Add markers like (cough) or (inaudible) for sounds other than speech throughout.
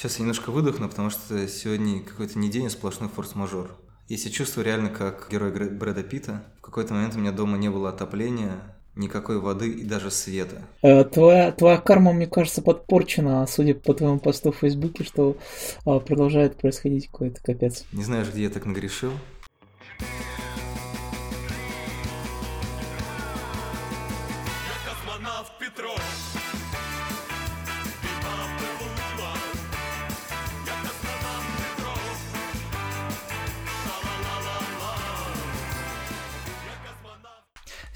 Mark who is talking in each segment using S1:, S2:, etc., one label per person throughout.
S1: Сейчас я немножко выдохну, потому что сегодня какой-то не день, а сплошной форс-мажор. Я себя чувствую реально как герой Брэда Питта. В какой-то момент у меня дома не было отопления, никакой воды и даже света.
S2: Э, твоя, твоя карма, мне кажется, подпорчена, судя по твоему посту в Фейсбуке, что а, продолжает происходить какой-то капец.
S1: Не знаешь, где я так нагрешил?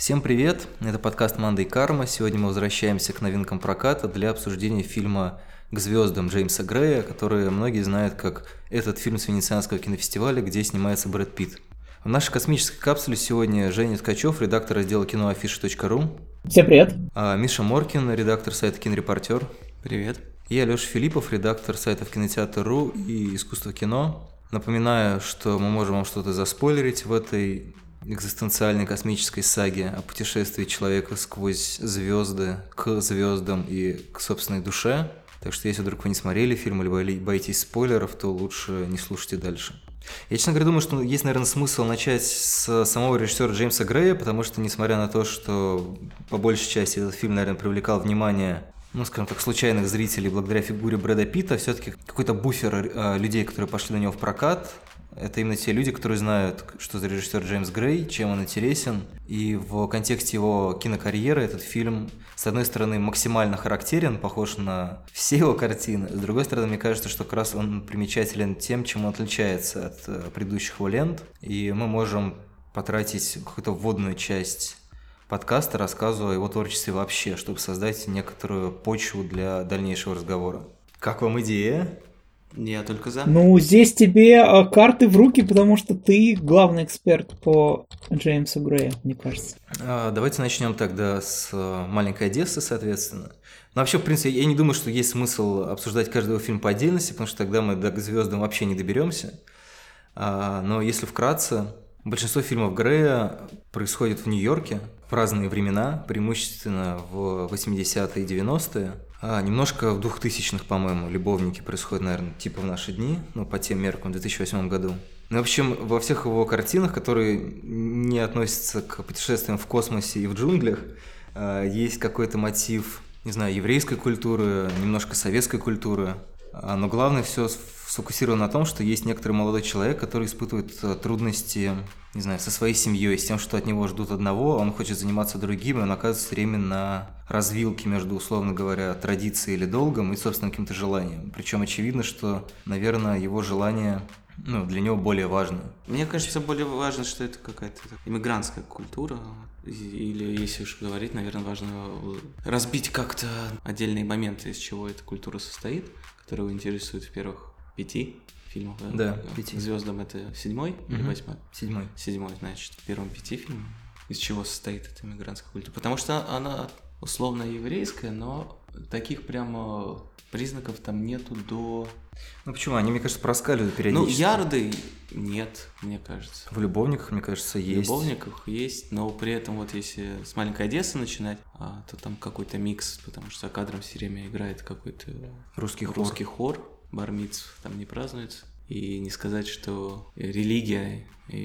S1: Всем привет, это подкаст «Манда и Карма». Сегодня мы возвращаемся к новинкам проката для обсуждения фильма «К звездам» Джеймса Грея, который многие знают как этот фильм с Венецианского кинофестиваля, где снимается Брэд Питт. В нашей космической капсуле сегодня Женя Ткачев, редактор раздела кино афиша.ру.
S2: Всем привет.
S1: А Миша Моркин, редактор сайта «Кинорепортер».
S3: Привет.
S1: И Алеша Филиппов, редактор сайтов кинотеатр.ру и искусство кино. Напоминаю, что мы можем вам что-то заспойлерить в этой экзистенциальной космической саге о путешествии человека сквозь звезды, к звездам и к собственной душе. Так что если вдруг вы не смотрели фильм или боитесь спойлеров, то лучше не слушайте дальше. Я, честно говоря, думаю, что есть, наверное, смысл начать с самого режиссера Джеймса Грея, потому что, несмотря на то, что по большей части этот фильм, наверное, привлекал внимание ну, скажем так, случайных зрителей благодаря фигуре Брэда Питта, все-таки какой-то буфер э, людей, которые пошли на него в прокат, это именно те люди, которые знают, что за режиссер Джеймс Грей, чем он интересен. И в контексте его кинокарьеры этот фильм, с одной стороны, максимально характерен, похож на все его картины. С другой стороны, мне кажется, что как раз он примечателен тем, чем он отличается от э, предыдущих его лент. И мы можем потратить какую-то вводную часть подкаста, рассказывая о его творчестве вообще, чтобы создать некоторую почву для дальнейшего разговора. Как вам идея?
S3: Я только за.
S2: Ну, здесь тебе э, карты в руки, потому что ты главный эксперт по Джеймсу Грею, мне кажется.
S1: А, давайте начнем тогда с э, «Маленькой Одессы», соответственно. Но вообще, в принципе, я не думаю, что есть смысл обсуждать каждый фильм по отдельности, потому что тогда мы до к звездам вообще не доберемся. А, но если вкратце, большинство фильмов Грея происходит в Нью-Йорке в разные времена, преимущественно в 80-е и 90-е. А, немножко в двухтысячных, по-моему, любовники происходят, наверное, типа в наши дни, ну, по тем меркам, в 2008 году. Ну, в общем, во всех его картинах, которые не относятся к путешествиям в космосе и в джунглях, а, есть какой-то мотив, не знаю, еврейской культуры, немножко советской культуры, а, но главное все сфокусировано на том, что есть некоторый молодой человек, который испытывает э, трудности, не знаю, со своей семьей, с тем, что от него ждут одного, он хочет заниматься другим, и он оказывается все время на развилке между, условно говоря, традицией или долгом и собственным каким-то желанием. Причем очевидно, что, наверное, его желание ну, для него более важно.
S3: Мне кажется, более важно, что это какая-то иммигрантская культура. Или, если уж говорить, наверное, важно разбить как-то отдельные моменты, из чего эта культура состоит, которая его интересует в первых пяти фильмов, да?
S1: Да, пяти.
S3: Звездам это седьмой угу. или восьмой?
S1: Седьмой.
S3: Седьмой, значит, в первом пяти фильмах. Из чего состоит эта иммигрантская культура? Потому что она условно еврейская, но таких прямо признаков там нету до...
S1: Ну почему? Они, мне кажется, проскаливают периодически.
S3: Ну, ярды нет, мне кажется.
S1: В «Любовниках», мне кажется, есть.
S3: В «Любовниках» есть, но при этом вот если с «Маленькой Одессы» начинать, а, то там какой-то микс, потому что за кадром все время играет какой-то
S1: русский хор.
S3: Русский хор бармиц там не празднуется. И не сказать, что религия и,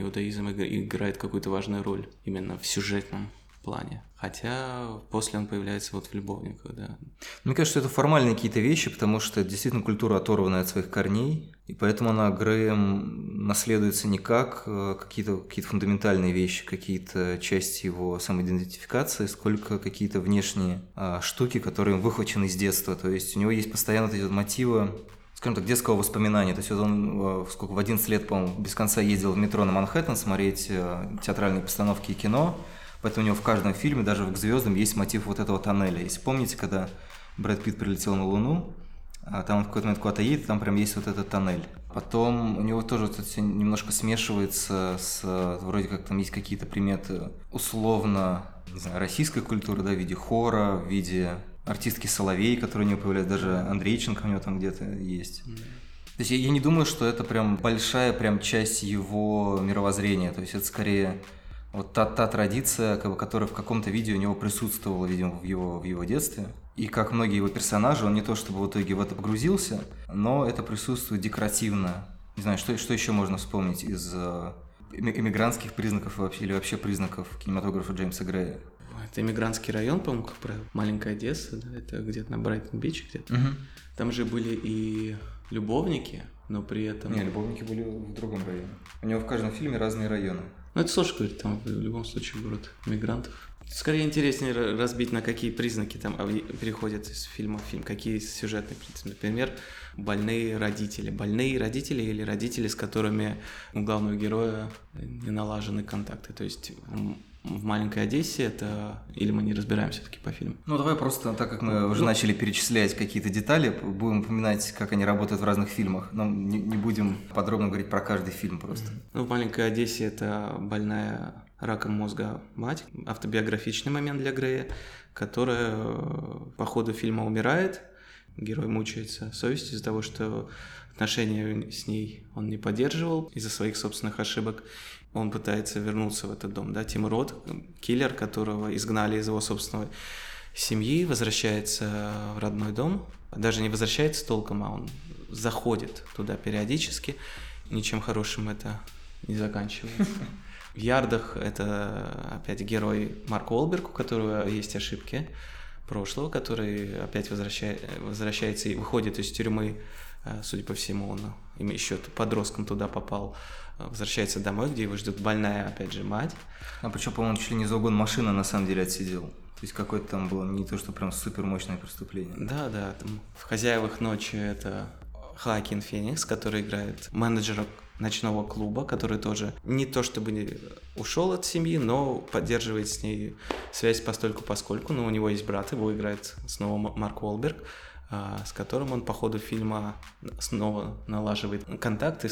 S3: иудаизм играет какую-то важную роль именно в сюжетном плане. Хотя после он появляется вот в «Любовниках», да.
S1: Мне кажется, это формальные какие-то вещи, потому что действительно культура оторвана от своих корней, и поэтому она Греем наследуется не как э, какие-то какие фундаментальные вещи, какие-то части его самоидентификации, сколько какие-то внешние а, штуки, которые выхвачены с детства. То есть у него есть постоянно эти мотивы скажем так, детского воспоминания. То есть вот он э, сколько, в 11 лет, по-моему, без конца ездил в метро на Манхэттен смотреть э, театральные постановки и кино. Поэтому у него в каждом фильме, даже в «К звездам», есть мотив вот этого тоннеля. Если помните, когда Брэд Питт прилетел на Луну, а там он в какой-то момент куда-то едет, там прям есть вот этот тоннель. Потом у него тоже вот это все немножко смешивается с... Вроде как там есть какие-то приметы условно, не знаю, российской культуры, да, в виде хора, в виде артистки Соловей, которые у него появляются, даже Андрейченко у него там где-то есть. То есть я, я не думаю, что это прям большая прям часть его мировоззрения. То есть это скорее вот та, та традиция, как бы, которая в каком-то виде у него присутствовала, видимо, в его, в его детстве. И как многие его персонажи, он не то чтобы в итоге в это погрузился, но это присутствует декоративно. Не знаю, что, что еще можно вспомнить из э, эмигрантских признаков вообще, или вообще признаков кинематографа Джеймса Грея?
S3: Это иммигрантский район, по-моему, как правило. Маленькая Одесса, да, это где-то на Брайтон-Бич где-то. Угу. Там же были и любовники, но при этом...
S1: Не, любовники были в другом районе. У него в каждом фильме разные районы.
S3: Ну, это сложно говорить, там в любом случае город мигрантов. Скорее интереснее разбить, на какие признаки там переходят из фильма в фильм, какие сюжетные признаки. Например, больные родители. Больные родители или родители, с которыми у главного героя не налажены контакты. То есть в маленькой Одессе это или мы не разбираемся все-таки по фильму?
S1: Ну давай просто, так как мы уже начали перечислять какие-то детали, будем упоминать, как они работают в разных фильмах, но не, не будем подробно говорить про каждый фильм просто.
S3: Ну в маленькой Одессе это больная раком мозга мать, автобиографичный момент для Грея, которая по ходу фильма умирает, герой мучается совестью из-за того, что отношения с ней он не поддерживал из-за своих собственных ошибок. Он пытается вернуться в этот дом. Да? Тим Рот, киллер, которого изгнали из его собственной семьи, возвращается в родной дом. Даже не возвращается толком, а он заходит туда периодически. Ничем хорошим это не заканчивается. В Ярдах это опять герой Марк Уолберг, у которого есть ошибки прошлого, который опять возвращает, возвращается и выходит из тюрьмы, э, судя по всему, он еще подростком туда попал, возвращается домой, где его ждет больная, опять же, мать.
S1: А причем, по-моему, чуть ли не за угон машина на самом деле отсидел. То есть какое-то там было не то, что прям супер мощное преступление.
S3: Да, да. Там в «Хозяевах ночи» это Хакин Феникс, который играет менеджера ночного клуба, который тоже не то чтобы ушел от семьи, но поддерживает с ней связь постольку поскольку, но у него есть брат, его играет снова Марк Уолберг, а, с которым он по ходу фильма снова налаживает контакты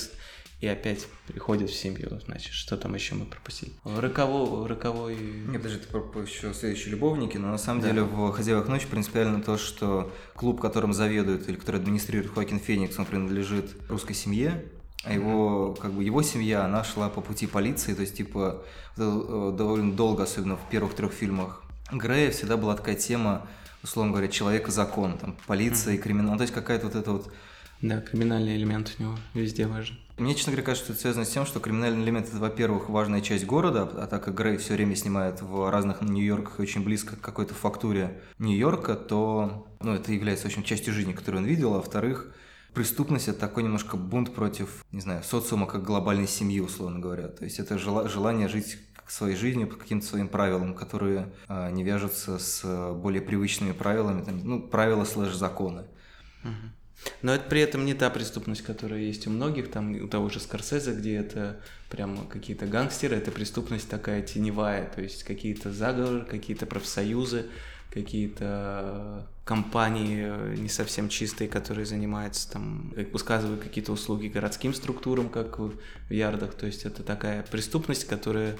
S3: и опять приходит в семью, значит, что там еще мы пропустили? Роковой... роковой...
S1: Нет, даже это еще следующие любовники, но на самом да. деле в «Хозяевах ночи» принципиально то, что клуб, которым заведует или который администрирует Хоакин Феникс, он принадлежит русской семье, а его, как бы, его семья, она шла по пути полиции, то есть, типа, э, довольно долго, особенно в первых трех фильмах Грея, всегда была такая тема, условно говоря, человек и закон, там, полиция и криминал, ну, то есть какая-то вот эта вот...
S3: Да, криминальный элемент у него везде важен.
S1: Мне, честно говоря, кажется, что это связано с тем, что криминальный элемент – это, во-первых, важная часть города, а так как Грей все время снимает в разных Нью-Йорках очень близко к какой-то фактуре Нью-Йорка, то ну, это является, в общем, частью жизни, которую он видел, а во-вторых, преступность это такой немножко бунт против, не знаю, социума как глобальной семьи, условно говоря. То есть это желание жить своей жизнью по каким-то своим правилам, которые а, не вяжутся с более привычными правилами, там, ну, правила слэш законы.
S3: Но это при этом не та преступность, которая есть у многих, там у того же Скорсезе, где это прямо какие-то гангстеры, это преступность такая теневая, то есть какие-то заговоры, какие-то профсоюзы, какие-то компании э, не совсем чистые, которые занимаются там, как высказывают какие-то услуги городским структурам, как в Ярдах. То есть это такая преступность, которая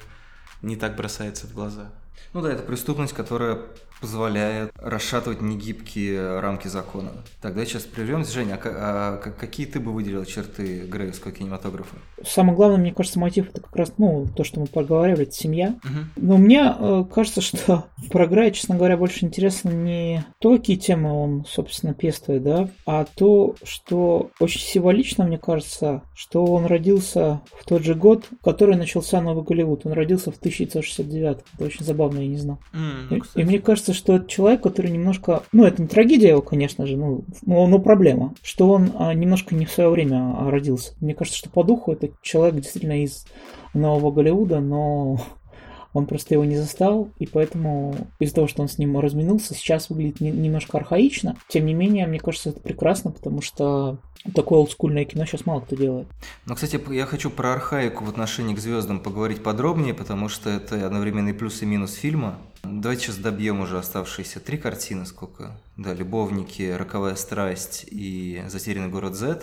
S3: не так бросается в глаза.
S1: Ну да, это преступность, которая позволяет расшатывать негибкие рамки закона. Тогда сейчас прервемся. Женя, а, а какие ты бы выделил черты грейвского кинематографа?
S2: Самое главное, мне кажется, мотив это как раз, ну, то, что мы проговаривали, это семья. Угу. Но мне э, кажется, что про Грея, честно говоря, больше интересно не то, какие темы он, собственно, пестует, да, а то, что очень символично, мне кажется, что он родился в тот же год, в который начался Новый Голливуд. Он родился в 1969. Это очень забавно, я не знал. Mm, ну, и, и мне кажется, что это человек, который немножко... Ну, это не трагедия его, конечно же, ну, но, но проблема, что он а, немножко не в свое время а, родился. Мне кажется, что по духу это человек действительно из нового Голливуда, но (laughs) он просто его не застал, и поэтому из-за того, что он с ним разминулся, сейчас выглядит не, немножко архаично. Тем не менее, мне кажется, это прекрасно, потому что такое олдскульное кино сейчас мало кто делает.
S1: Ну, кстати, я хочу про архаику в отношении к звездам поговорить подробнее, потому что это одновременный плюс и минус фильма. Давайте сейчас добьем уже оставшиеся три картины, сколько? Да, «Любовники», «Роковая страсть» и «Затерянный город Z».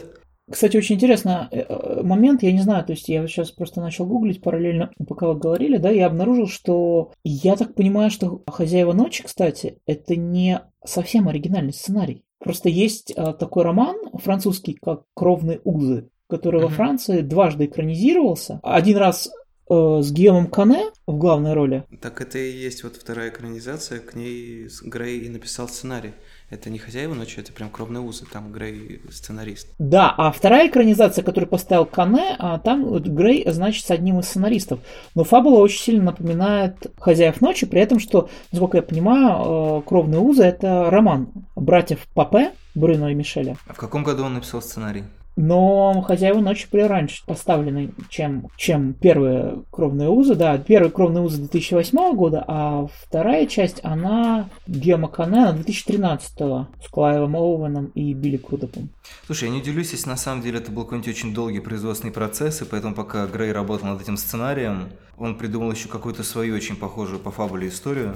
S2: Кстати, очень интересный э, э, момент, я не знаю, то есть я сейчас просто начал гуглить параллельно, пока вы говорили, да, я обнаружил, что я так понимаю, что «Хозяева ночи», кстати, это не совсем оригинальный сценарий. Просто есть а, такой роман французский, как «Кровные узы», который mm-hmm. во Франции дважды экранизировался. Один раз э, с Гиомом Кане в главной роли.
S3: Так это и есть вот вторая экранизация, к ней Грей и написал сценарий. это не «Хозяева ночи», это прям «Кровные узы», там Грей сценарист.
S2: Да, а вторая экранизация, которую поставил Кане, а там Грей значится одним из сценаристов. Но фабула очень сильно напоминает «Хозяев ночи», при этом, что, насколько я понимаю, э, «Кровные узы» — это роман братьев Папе, Бруно и Мишеля.
S1: А в каком году он написал сценарий?
S2: Но «Хозяева ночи» были раньше поставлены, чем, чем первые «Кровные узы». Да, первые «Кровные узы» 2008 года, а вторая часть, она Гема Канена 2013 с Клайвом Оуэном и Билли Крудопом.
S1: Слушай, я не удивлюсь, если на самом деле это был какой-нибудь очень долгий производственный процесс, и поэтому пока Грей работал над этим сценарием, он придумал еще какую-то свою очень похожую по фабуле историю,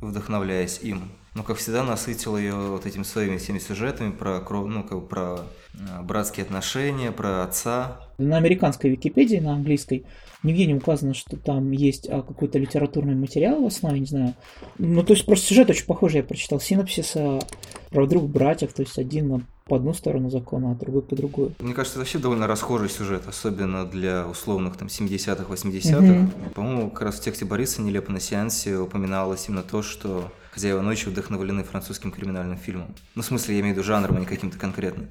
S1: вдохновляясь им. Но, как всегда, насытил ее вот этими своими всеми сюжетами про, ну, как бы про э, братские отношения, про отца.
S2: На американской Википедии, на английской, нигде не указано, что там есть а, какой-то литературный материал в основе, не знаю. Ну, то есть просто сюжет очень похожий, я прочитал синопсис про двух братьев, то есть один по одну сторону закона, а другой по другую.
S1: Мне кажется, это вообще довольно расхожий сюжет, особенно для условных там 70-х, 80-х. Mm-hmm. По-моему, как раз в тексте Бориса нелепо на сеансе упоминалось именно то, что «Хозяева ночи» вдохновлены французским криминальным фильмом. Ну, в смысле, я имею в виду жанром, а не каким-то конкретным.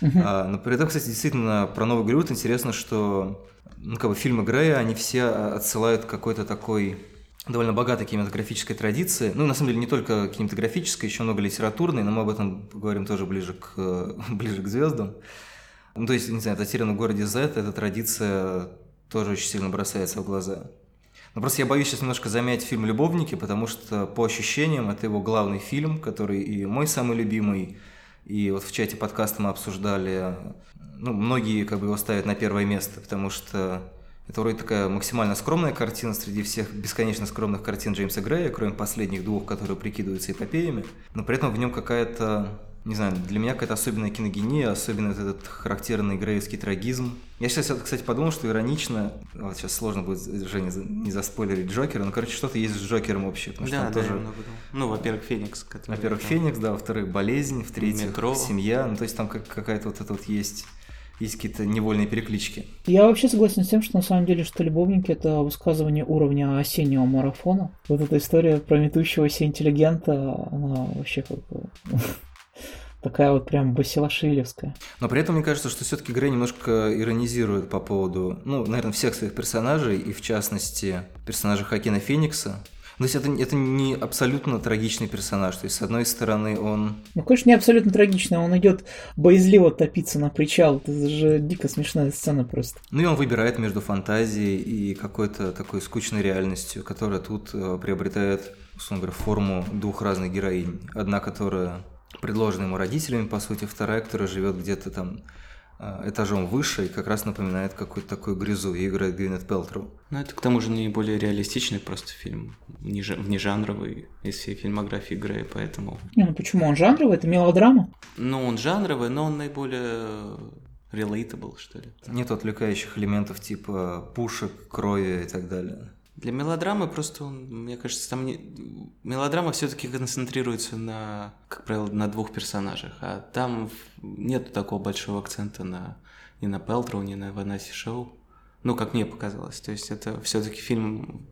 S1: Uh-huh. А, но при этом, кстати, действительно, про Новый Голливуд интересно, что ну, как бы фильмы Грея, они все отсылают какой-то такой довольно богатой кинематографической традиции. Ну, на самом деле, не только кинематографической, еще много литературной, но мы об этом поговорим тоже ближе к, (laughs) ближе к звездам. Ну, то есть, не знаю, «Затерянный в городе Z» эта традиция тоже очень сильно бросается в глаза. Но просто я боюсь сейчас немножко замять фильм «Любовники», потому что по ощущениям это его главный фильм, который и мой самый любимый, и вот в чате подкаста мы обсуждали, ну, многие как бы его ставят на первое место, потому что это вроде такая максимально скромная картина среди всех бесконечно скромных картин Джеймса Грея, кроме последних двух, которые прикидываются эпопеями. Но при этом в нем какая-то, не знаю, для меня какая-то особенная киногения, особенно этот характерный греевский трагизм. Я сейчас, кстати, подумал, что иронично, вот сейчас сложно будет, Женя, не заспойлерить Джокера, но, короче, что-то есть с Джокером общее.
S3: Потому да, что да, тоже... Ну, во-первых, Феникс.
S1: Который, во-первых. Феникс, да, во-вторых, болезнь, в-третьих, семья. Ну, то есть там какая-то вот это вот есть есть какие-то невольные переклички.
S2: Я вообще согласен с тем, что на самом деле, что любовники это высказывание уровня осеннего марафона. Вот эта история про метущегося интеллигента, она вообще как бы (laughs) такая вот прям басилашилевская.
S1: Но при этом мне кажется, что все-таки Грей немножко иронизирует по поводу, ну, наверное, всех своих персонажей, и в частности персонажа Хакина Феникса, то есть это, это не абсолютно трагичный персонаж. То есть, с одной стороны, он...
S2: Ну, конечно, не абсолютно трагичный. Он идет боязливо топиться на причал. Это же дико смешная сцена просто.
S1: Ну и он выбирает между фантазией и какой-то такой скучной реальностью, которая тут э, приобретает, условно говоря, форму двух разных героинь. Одна, которая предложена ему родителями, по сути, вторая, которая живет где-то там этажом выше и как раз напоминает какую-то такую грязу. И играет Гвинет Пелтроу.
S3: Ну, это к тому же не более реалистичный просто фильм, внежанровый из всей фильмографии Грея, поэтому...
S2: Не, ну почему? Он жанровый? Это мелодрама?
S3: Ну, он жанровый, но он наиболее relatable, что ли.
S1: Нет отвлекающих элементов типа пушек, крови и так далее.
S3: Для мелодрамы просто, он, мне кажется, там не... мелодрама все-таки концентрируется на, как правило, на двух персонажах, а там нет такого большого акцента на ни на Пелтроу, ни на Ванаси Шоу. Ну, как мне показалось. То есть это все-таки фильм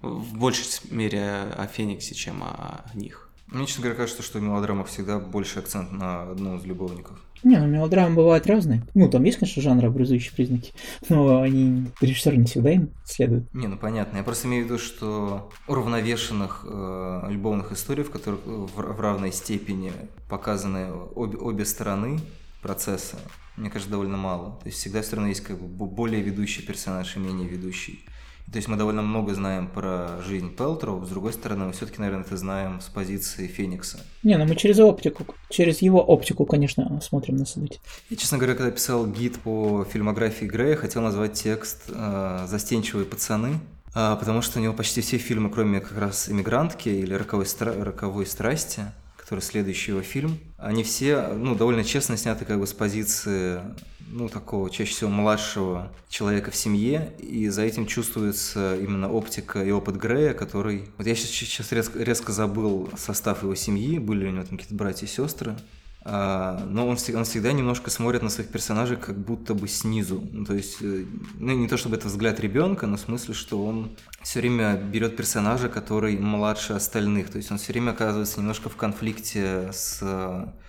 S3: в большей мере о Фениксе, чем о них.
S1: Мне, честно говоря, кажется, что в мелодрамах всегда больше акцент на одном из любовников.
S2: Не, ну мелодрамы бывают разные. Ну, там есть, конечно, жанрообразующие признаки, (laughs) но они, режиссер не всегда им следует.
S1: Не, ну понятно. Я просто имею в виду, что уравновешенных э, любовных историй, в которых в, в равной степени показаны обе, обе стороны процесса, мне кажется, довольно мало. То есть всегда все равно есть как бы более ведущий персонаж и менее ведущий. То есть мы довольно много знаем про жизнь Пелтроу, с другой стороны, мы все-таки, наверное, это знаем с позиции Феникса.
S2: Не, ну мы через оптику, через его оптику, конечно, смотрим на события.
S1: Я, честно говоря, когда писал гид по фильмографии Грея, хотел назвать текст э, «Застенчивые пацаны», э, потому что у него почти все фильмы, кроме как раз «Иммигрантки» или «Роковой, стра... «Роковой страсти», который следующий его фильм, они все, ну, довольно честно сняты как бы с позиции ну, такого чаще всего младшего человека в семье, и за этим чувствуется именно оптика и опыт Грея, который... Вот я сейчас, сейчас резко, резко забыл состав его семьи, были у него там какие-то братья и сестры. А, но он, он всегда немножко смотрит на своих персонажей как будто бы снизу. Ну, то есть, э, ну, не то чтобы это взгляд ребенка, но в смысле, что он все время берет персонажа, который младше остальных. То есть он все время оказывается немножко в конфликте с,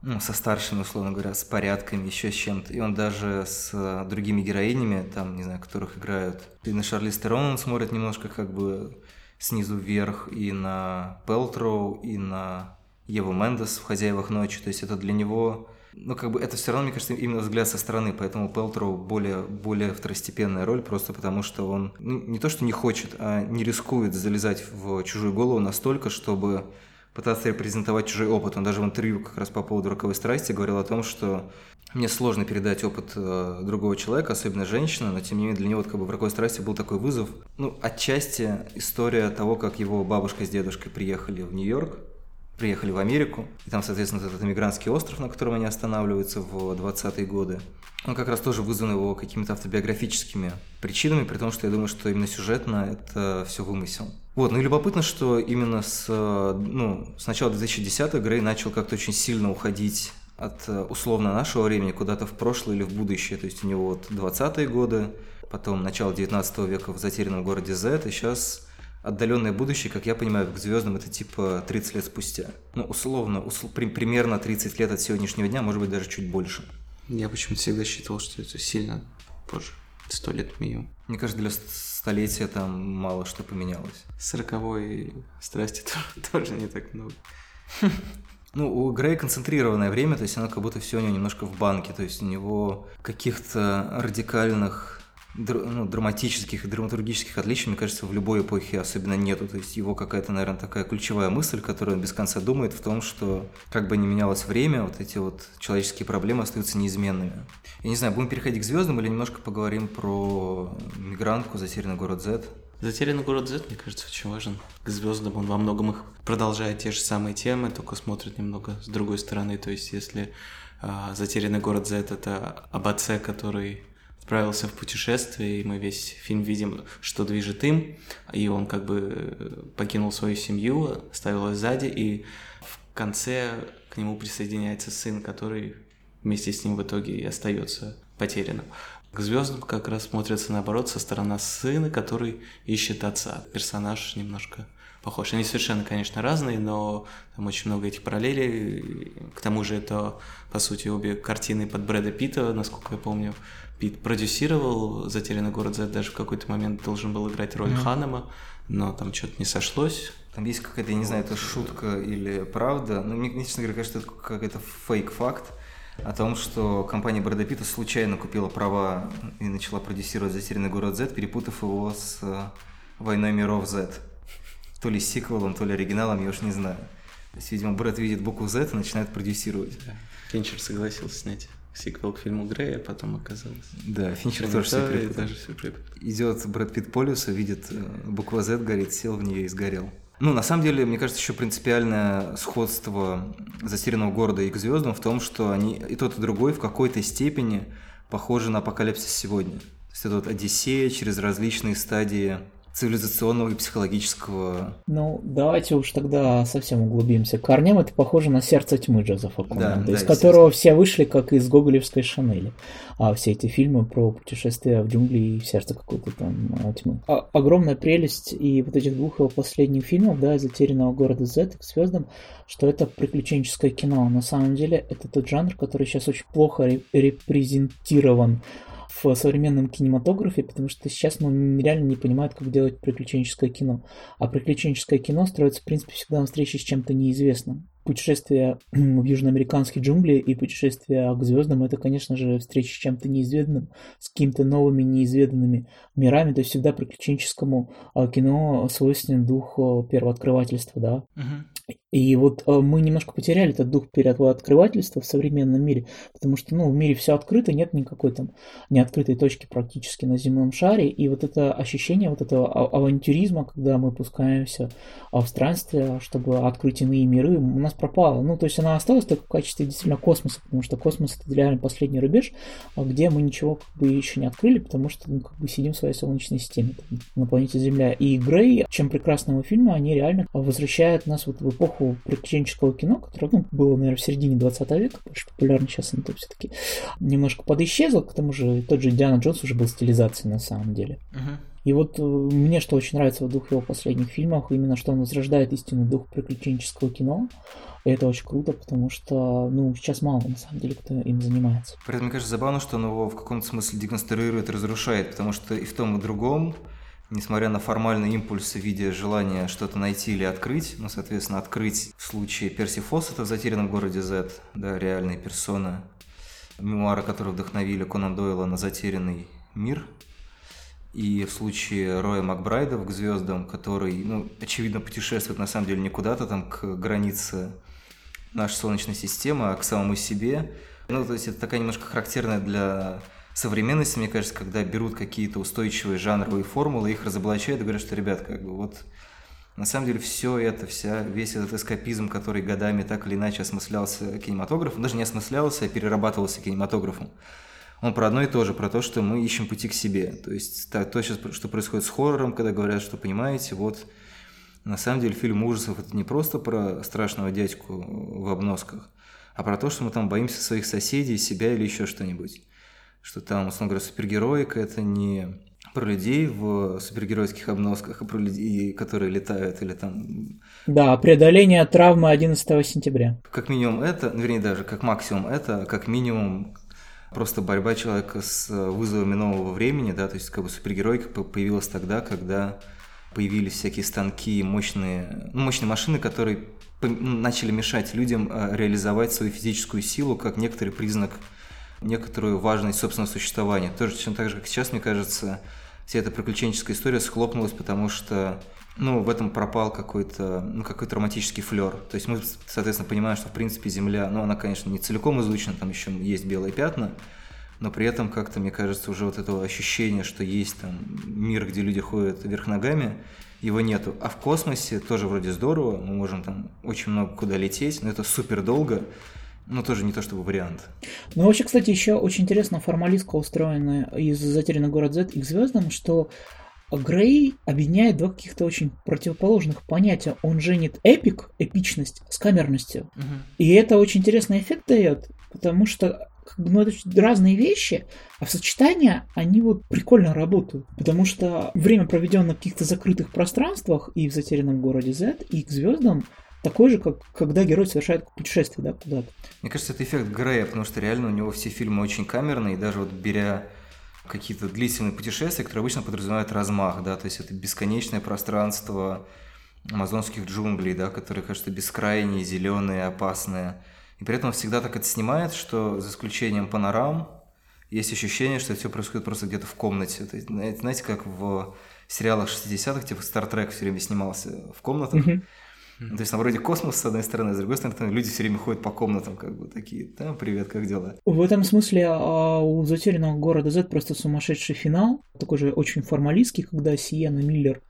S1: ну, со старшими, условно говоря, с порядками, еще с чем-то. И он даже с другими героинями, там, не знаю, которых играют. И на Шарли Стерон он смотрит немножко как бы снизу вверх, и на Пелтроу, и на Еву Мендес в «Хозяевах ночи». То есть это для него... Ну, как бы это все равно, мне кажется, именно взгляд со стороны, поэтому Пелтроу более, более второстепенная роль, просто потому что он ну, не то, что не хочет, а не рискует залезать в чужую голову настолько, чтобы пытаться репрезентовать чужой опыт. Он даже в интервью как раз по поводу роковой страсти говорил о том, что мне сложно передать опыт э, другого человека, особенно женщины, но тем не менее для него вот, как бы в роковой страсти был такой вызов. Ну, отчасти история того, как его бабушка с дедушкой приехали в Нью-Йорк, приехали в Америку, и там, соответственно, этот эмигрантский остров, на котором они останавливаются в 20-е годы. Он как раз тоже вызван его какими-то автобиографическими причинами, при том, что я думаю, что именно сюжетно это все вымысел. Вот, ну и любопытно, что именно с, ну, с начала 2010-х Грей начал как-то очень сильно уходить от условно нашего времени куда-то в прошлое или в будущее. То есть у него вот 20-е годы, потом начало 19 века в затерянном городе Z, и сейчас отдаленное будущее, как я понимаю, к звездам это типа 30 лет спустя. Ну, условно, усл- при- примерно 30 лет от сегодняшнего дня, может быть, даже чуть больше.
S3: Я почему-то всегда считал, что это сильно позже. Сто лет минимум.
S1: Мне кажется, для столетия там мало что поменялось.
S3: Сороковой страсти (laughs) тоже не так много. (laughs)
S1: Ну, у Грея концентрированное время, то есть оно как будто все у него немножко в банке, то есть у него каких-то радикальных ну, драматических и драматургических отличий, мне кажется, в любой эпохе особенно нету. То есть его какая-то, наверное, такая ключевая мысль, которую он без конца думает, в том, что как бы ни менялось время, вот эти вот человеческие проблемы остаются неизменными. Я не знаю, будем переходить к звездам или немножко поговорим про мигрантку, затерянный город Z?
S3: Затерянный город Z, мне кажется, очень важен. К звездам он во многом их продолжает те же самые темы, только смотрит немного с другой стороны. То есть, если э, Затерянный город Z это об отце, который отправился в путешествие, и мы весь фильм видим, что движет им, и он как бы э, покинул свою семью, оставил ее сзади, и в конце к нему присоединяется сын, который вместе с ним в итоге и остается потерянным. К звездам как раз смотрится наоборот со стороны сына, который ищет отца. Персонаж немножко похож. Они совершенно, конечно, разные, но там очень много этих параллелей. К тому же это, по сути, обе картины под Брэда Питта, насколько я помню. Пит продюсировал «Затерянный город Z», даже в какой-то момент должен был играть роль mm-hmm. Ханема, но там что-то не сошлось.
S1: Там есть какая-то, я не знаю, это шутка или правда, но мне, честно говоря, кажется, это какой-то фейк-факт о том, что компания Брэда Питта случайно купила права и начала продюсировать «Затерянный город Z», перепутав его с э, «Войной миров Z». То ли сиквелом, то ли оригиналом, я уж не знаю. То есть, видимо, Брэд видит букву Z и начинает продюсировать. Да.
S3: Финчер согласился снять сиквел к фильму Грея, потом оказалось.
S1: Да, Финчер тоже все препод. даже все препод. Идет Брэд Питт по лесу, видит э, буква Z, горит, сел в нее и сгорел. Ну, на самом деле, мне кажется, еще принципиальное сходство «Затерянного города» и «К звездам» в том, что они и тот, и другой в какой-то степени похожи на апокалипсис сегодня. То есть это вот Одиссея через различные стадии цивилизационного и психологического.
S2: Ну, давайте уж тогда совсем углубимся. Корнем это похоже на сердце тьмы Джозефа Конрада, да, из да, которого все вышли как из гоголевской Шанели. А все эти фильмы про путешествия в джунгли и в сердце какой-то там а, тьмы. А, огромная прелесть и вот этих двух его последних фильмов, да, «Затерянного города Z» к звездам, что это приключенческое кино. На самом деле это тот жанр, который сейчас очень плохо репрезентирован в современном кинематографе, потому что сейчас ну, реально не понимают, как делать приключенческое кино. А приключенческое кино строится, в принципе, всегда на встрече с чем-то неизвестным. Путешествие в южноамериканские джунгли и путешествие к звездам это, конечно же, встреча с чем-то неизведанным, с какими-то новыми неизведанными мирами. То есть всегда приключенческому а, кино свойственен дух первооткрывательства, да. Uh-huh. И вот э, мы немножко потеряли этот дух открывательства в современном мире, потому что, ну, в мире все открыто, нет никакой там неоткрытой точки практически на земном шаре, и вот это ощущение вот этого а, авантюризма, когда мы пускаемся в странствие, чтобы открыть иные миры, у нас пропало. Ну, то есть она осталась только в качестве действительно космоса, потому что космос это реально последний рубеж, а где мы ничего как бы еще не открыли, потому что ну, как бы сидим в своей солнечной системе там, на планете Земля. И Грей, чем прекрасного фильма, они реально возвращают нас вот в эпоху приключенческого кино, которое ну, было, наверное, в середине 20 века, больше популярно сейчас оно все-таки немножко подисчезло, к тому же тот же Диана Джонс уже был стилизацией на самом деле. Uh-huh. И вот э, мне что очень нравится в двух его последних фильмах, именно что он возрождает истинный дух приключенческого кино. И это очень круто, потому что, ну, сейчас мало, на самом деле, кто им занимается.
S1: При этом, мне кажется, забавно, что он его в каком-то смысле деконструирует разрушает, потому что и в том, и в другом, несмотря на формальные импульсы в виде желания что-то найти или открыть, ну, соответственно, открыть в случае Перси Фоссета в «Затерянном городе Z», да, реальные персоны, мемуары, которые вдохновили Конан Дойла на «Затерянный мир», и в случае Роя Макбрайда к звездам, который, ну, очевидно, путешествует на самом деле не куда-то там к границе нашей Солнечной системы, а к самому себе. Ну, то есть это такая немножко характерная для современности, мне кажется, когда берут какие-то устойчивые жанровые формулы, их разоблачают и говорят, что, ребят, как бы вот на самом деле все это, вся, весь этот эскапизм, который годами так или иначе осмыслялся кинематографом, даже не осмыслялся, а перерабатывался кинематографом он про одно и то же, про то, что мы ищем пути к себе. То есть то, то что происходит с хоррором, когда говорят, что, понимаете, вот на самом деле фильм ужасов это не просто про страшного дядьку в обносках, а про то, что мы там боимся своих соседей, себя или еще что-нибудь. Что там, условно говоря, супергероика – это не про людей в супергеройских обносках, а про людей, которые летают или там...
S2: Да, преодоление травмы 11 сентября.
S1: Как минимум это, ну, вернее даже как максимум это, как минимум просто борьба человека с вызовами нового времени, да, то есть как бы супергеройка появилась тогда, когда появились всякие станки, мощные, ну, мощные машины, которые начали мешать людям э, реализовать свою физическую силу как некоторый признак, некоторую важность собственного существования. Тоже точно так же, как сейчас, мне кажется, вся эта приключенческая история схлопнулась, потому что ну, в этом пропал какой-то, ну, какой-то романтический флер. То есть мы, соответственно, понимаем, что, в принципе, Земля, ну, она, конечно, не целиком изучена, там еще есть белые пятна, но при этом как-то, мне кажется, уже вот этого ощущения, что есть там мир, где люди ходят вверх ногами, его нету. А в космосе тоже вроде здорово, мы можем там очень много куда лететь, но это супер долго, но тоже не то чтобы вариант.
S2: Ну, вообще, кстати, еще очень интересно формалистка устроена из «Затерянный город Z» и к звездам, что Грей объединяет два каких-то очень противоположных понятия. Он женит эпик, эпичность, с камерностью. Угу. И это очень интересный эффект дает, потому что как бы, ну, это разные вещи, а в сочетании они вот прикольно работают. Потому что время, проведенное в каких-то закрытых пространствах и в затерянном городе Z, и к звездам, такой же, как когда герой совершает путешествие да, куда-то.
S1: Мне кажется, это эффект Грея, потому что реально у него все фильмы очень камерные, и даже вот беря какие-то длительные путешествия, которые обычно подразумевают размах, да, то есть это бесконечное пространство амазонских джунглей, да, которые, кажется, бескрайние, зеленые, опасные. И при этом он всегда так это снимает, что за исключением панорам есть ощущение, что все происходит просто где-то в комнате. Это, знаете, как в сериалах 60-х, типа Star Trek все время снимался в комнатах. Mm-hmm. То есть, на вроде космос, с одной стороны, с другой стороны, люди все время ходят по комнатам, как бы такие, да, привет, как дела?
S2: В этом смысле а у затерянного города Z просто сумасшедший финал, такой же очень формалистский, когда Сиена Миллер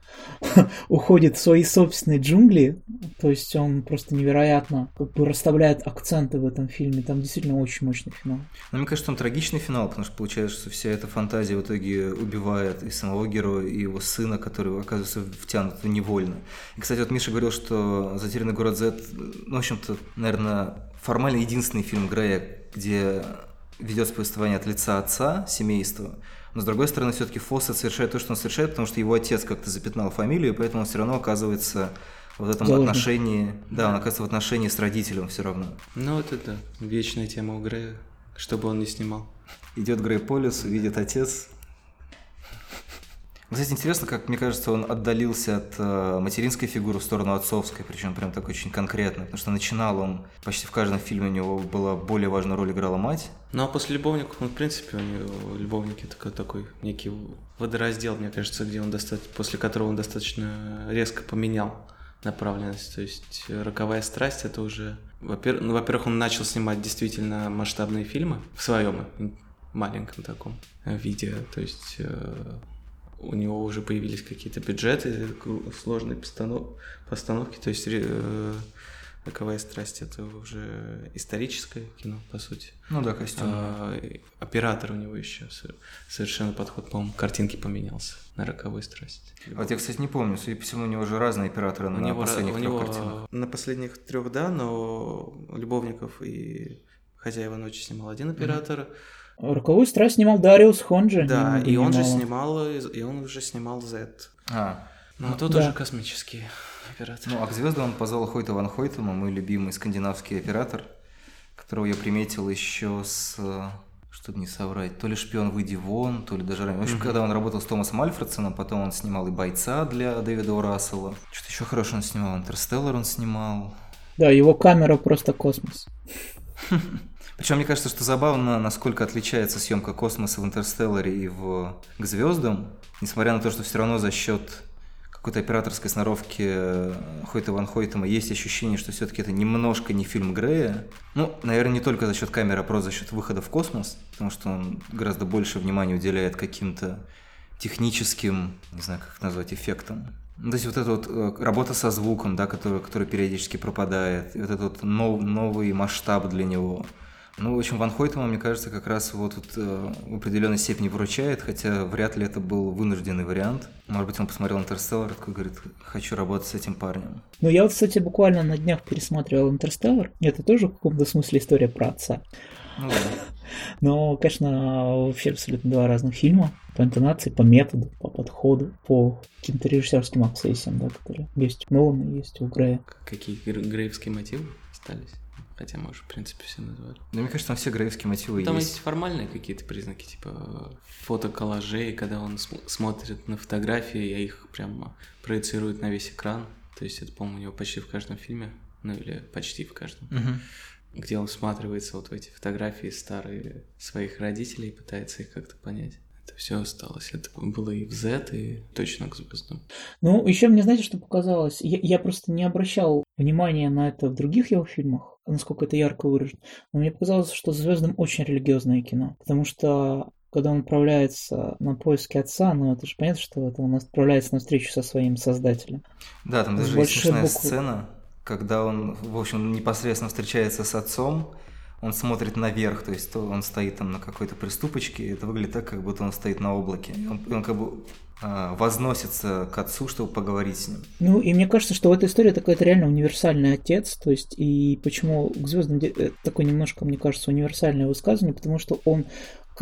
S2: (laughs) уходит в свои собственные джунгли, то есть он просто невероятно как бы расставляет акценты в этом фильме, там действительно очень мощный финал.
S1: Но мне кажется, он трагичный финал, потому что получается, что вся эта фантазия в итоге убивает и самого героя, и его сына, который оказывается втянут невольно. И, кстати, вот Миша говорил, что «Затерянный город Z», ну, в общем-то, наверное, формально единственный фильм Грея, где ведется повествование от лица отца, семейства, но с другой стороны, все-таки Фоссет совершает то, что он совершает, потому что его отец как-то запятнал фамилию, поэтому он все равно оказывается в этом Заложник. отношении, да, он оказывается в отношении с родителем все равно.
S3: Ну, это да, вечная тема у Грея, чтобы он не снимал.
S1: Идет Грей по лесу, видит отец, кстати, интересно, как мне кажется, он отдалился от э, материнской фигуры в сторону отцовской, причем прям так очень конкретно, потому что начинал он, почти в каждом фильме у него была более важная роль играла мать.
S3: Ну а после любовников, он в принципе, у него любовники такой, такой некий водораздел, мне кажется, где он достаточно, после которого он достаточно резко поменял направленность. То есть «Роковая страсть» — это уже... Во-первых, ну, во-первых, он начал снимать действительно масштабные фильмы в своем маленьком таком виде. То есть э, у него уже появились какие-то бюджеты, сложные постанов... постановки, то есть э, Роковая страсть это уже историческое кино, по сути.
S1: Ну да, костюм.
S3: А, оператор у него еще совершенно подход, по-моему, картинки поменялся на роковую страсть.
S1: Вот я, кстати, не помню, судя по всему, у него уже разные операторы
S3: у
S1: на
S3: него,
S1: последних
S3: у
S1: трех
S3: него,
S1: картинах.
S3: На последних трех, да, но Любовников и Хозяева ночи снимал один оператор.
S2: Mm-hmm. Роковую страсть снимал Дариус Хонджи.
S3: Да, и он же снимал, и он уже снимал Z.
S1: А.
S3: Ну, тут да. уже космический оператор.
S1: Ну, а к звездам он позвал Хойта Ван Хойтема, мой любимый скандинавский оператор, которого я приметил еще с чтобы не соврать, то ли шпион выйди вон, то ли даже ранее. В общем, mm-hmm. когда он работал с Томасом Альфредсоном, потом он снимал и бойца для Дэвида Урасела. Что-то еще хорошо он снимал, Интерстеллар он снимал.
S2: Да, его камера просто космос. (laughs)
S1: Причем мне кажется, что забавно, насколько отличается съемка космоса в Интерстелларе и в к звездам, несмотря на то, что все равно за счет какой-то операторской сноровки э, Хойта Ван Хойтема есть ощущение, что все-таки это немножко не фильм Грея. Ну, наверное, не только за счет камеры, а просто за счет выхода в космос, потому что он гораздо больше внимания уделяет каким-то техническим, не знаю, как их назвать, эффектам. Ну, то есть вот эта вот э, работа со звуком, да, который, который периодически пропадает, и вот этот вот нов, новый масштаб для него – ну, в общем, Ван Хойтема, мне кажется, как раз вот тут э, в определенной степени выручает, хотя вряд ли это был вынужденный вариант. Может быть, он посмотрел Интерстеллар и такой говорит, хочу работать с этим парнем.
S2: Ну, я вот, кстати, буквально на днях пересматривал Интерстеллар. Это тоже в каком-то смысле история про отца.
S1: Ну, да. (laughs)
S2: Но, конечно, вообще абсолютно два разных фильма. По интонации, по методу, по подходу, по каким-то режиссерским обсессиям, да, которые есть у Нолана, есть у Грея.
S3: Какие греевские мотивы остались? Хотя мы уже, в принципе, все назвали.
S1: Да, мне кажется, там все граевские мотивы
S3: ну, там
S1: есть.
S3: есть формальные какие-то признаки, типа фотоколлажей, когда он см- смотрит на фотографии, и их прямо проецирует на весь экран. То есть это, по-моему, у него почти в каждом фильме, ну или почти в каждом.
S1: Угу
S3: где он всматривается вот в эти фотографии старые своих родителей и пытается их как-то понять. Это все осталось. Это было и в Z, и точно к звездам.
S2: Ну, еще мне знаете, что показалось? Я, я просто не обращал внимания на это в других его фильмах насколько это ярко выражено. Но мне показалось, что «Звездам» очень религиозное кино, потому что когда он отправляется на поиски отца, ну это же понятно, что это он отправляется на встречу со своим создателем.
S1: Да, там даже есть смешная буквы. сцена, когда он, в общем, непосредственно встречается с отцом, он смотрит наверх, то есть то он стоит там на какой-то приступочке, это выглядит так, как будто он стоит на облаке. Он, он как бы а, возносится к отцу, чтобы поговорить с ним.
S2: Ну, и мне кажется, что в этой истории такой это реально универсальный отец, то есть, и почему к звездам э, такое немножко, мне кажется, универсальное высказывание, потому что он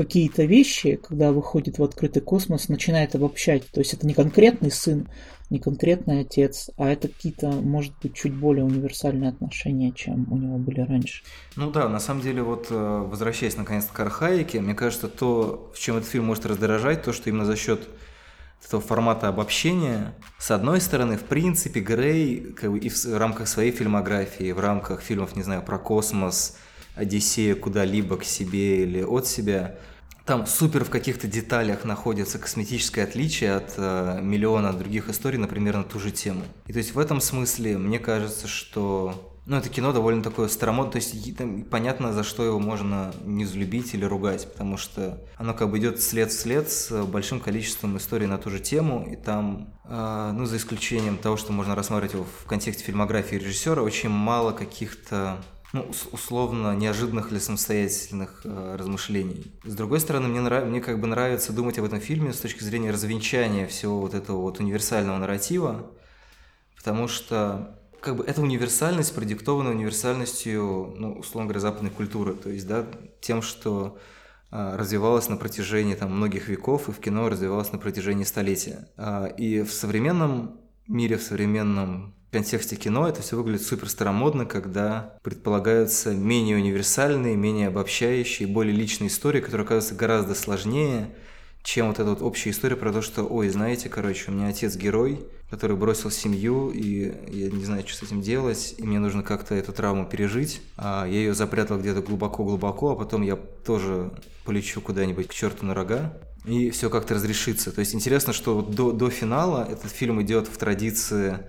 S2: какие-то вещи, когда выходит в открытый космос, начинает обобщать. То есть это не конкретный сын, не конкретный отец, а это какие-то, может быть, чуть более универсальные отношения, чем у него были раньше.
S1: Ну да, на самом деле, вот э, возвращаясь наконец-то к архаике, мне кажется, то, в чем этот фильм может раздражать, то, что именно за счет этого формата обобщения, с одной стороны, в принципе, Грей как бы, и в рамках своей фильмографии, в рамках фильмов, не знаю, про космос, Одиссея куда-либо к себе или от себя, там супер в каких-то деталях находится косметическое отличие от э, миллиона других историй, например, на ту же тему. И то есть в этом смысле мне кажется, что ну, это кино довольно такое старомодное, то есть там, понятно, за что его можно не взлюбить или ругать, потому что оно как бы идет след в след с большим количеством историй на ту же тему, и там, э, ну, за исключением того, что можно рассматривать его в контексте фильмографии режиссера, очень мало каких-то ну, условно неожиданных или самостоятельных э, размышлений. С другой стороны, мне, нрав... мне как бы нравится думать об этом фильме с точки зрения развенчания всего вот этого вот универсального нарратива, потому что как бы эта универсальность продиктована универсальностью, ну, условно говоря, западной культуры, то есть, да, тем, что э, развивалась на протяжении там многих веков и в кино развивалась на протяжении столетия. Э, и в современном мире, в современном в контексте кино это все выглядит супер старомодно, когда предполагаются менее универсальные, менее обобщающие, более личные истории, которые оказываются гораздо сложнее, чем вот эта вот общая история про то, что, ой, знаете, короче, у меня отец герой, который бросил семью, и я не знаю, что с этим делать, и мне нужно как-то эту травму пережить. А я ее запрятал где-то глубоко-глубоко, а потом я тоже полечу куда-нибудь к черту на рога, и все как-то разрешится. То есть интересно, что вот до, до финала этот фильм идет в традиции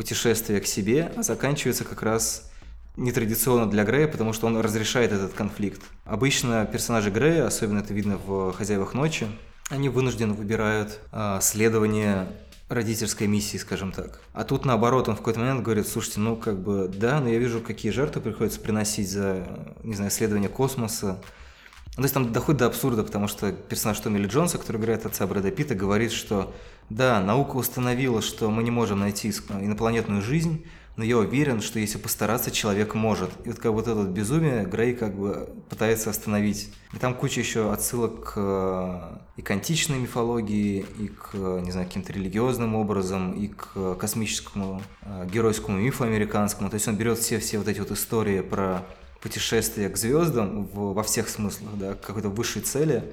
S1: путешествие к себе, а заканчивается как раз нетрадиционно для Грея, потому что он разрешает этот конфликт. Обычно персонажи Грея, особенно это видно в «Хозяевах ночи», они вынуждены выбирают э, следование родительской миссии, скажем так. А тут наоборот, он в какой-то момент говорит, слушайте, ну как бы, да, но я вижу, какие жертвы приходится приносить за, не знаю, исследование космоса. Ну, то есть там доходит до абсурда, потому что персонаж Томми Ли Джонса, который играет отца Брэда Питта, говорит, что да, наука установила, что мы не можем найти инопланетную жизнь, но я уверен, что если постараться, человек может. И вот как вот это безумие Грей как бы пытается остановить. И там куча еще отсылок к э, и к античной мифологии, и к, не знаю, каким-то религиозным образом, и к космическому э, геройскому мифу американскому. То есть он берет все-все вот эти вот истории про путешествие к звездам в, во всех смыслах, да, к какой-то высшей цели,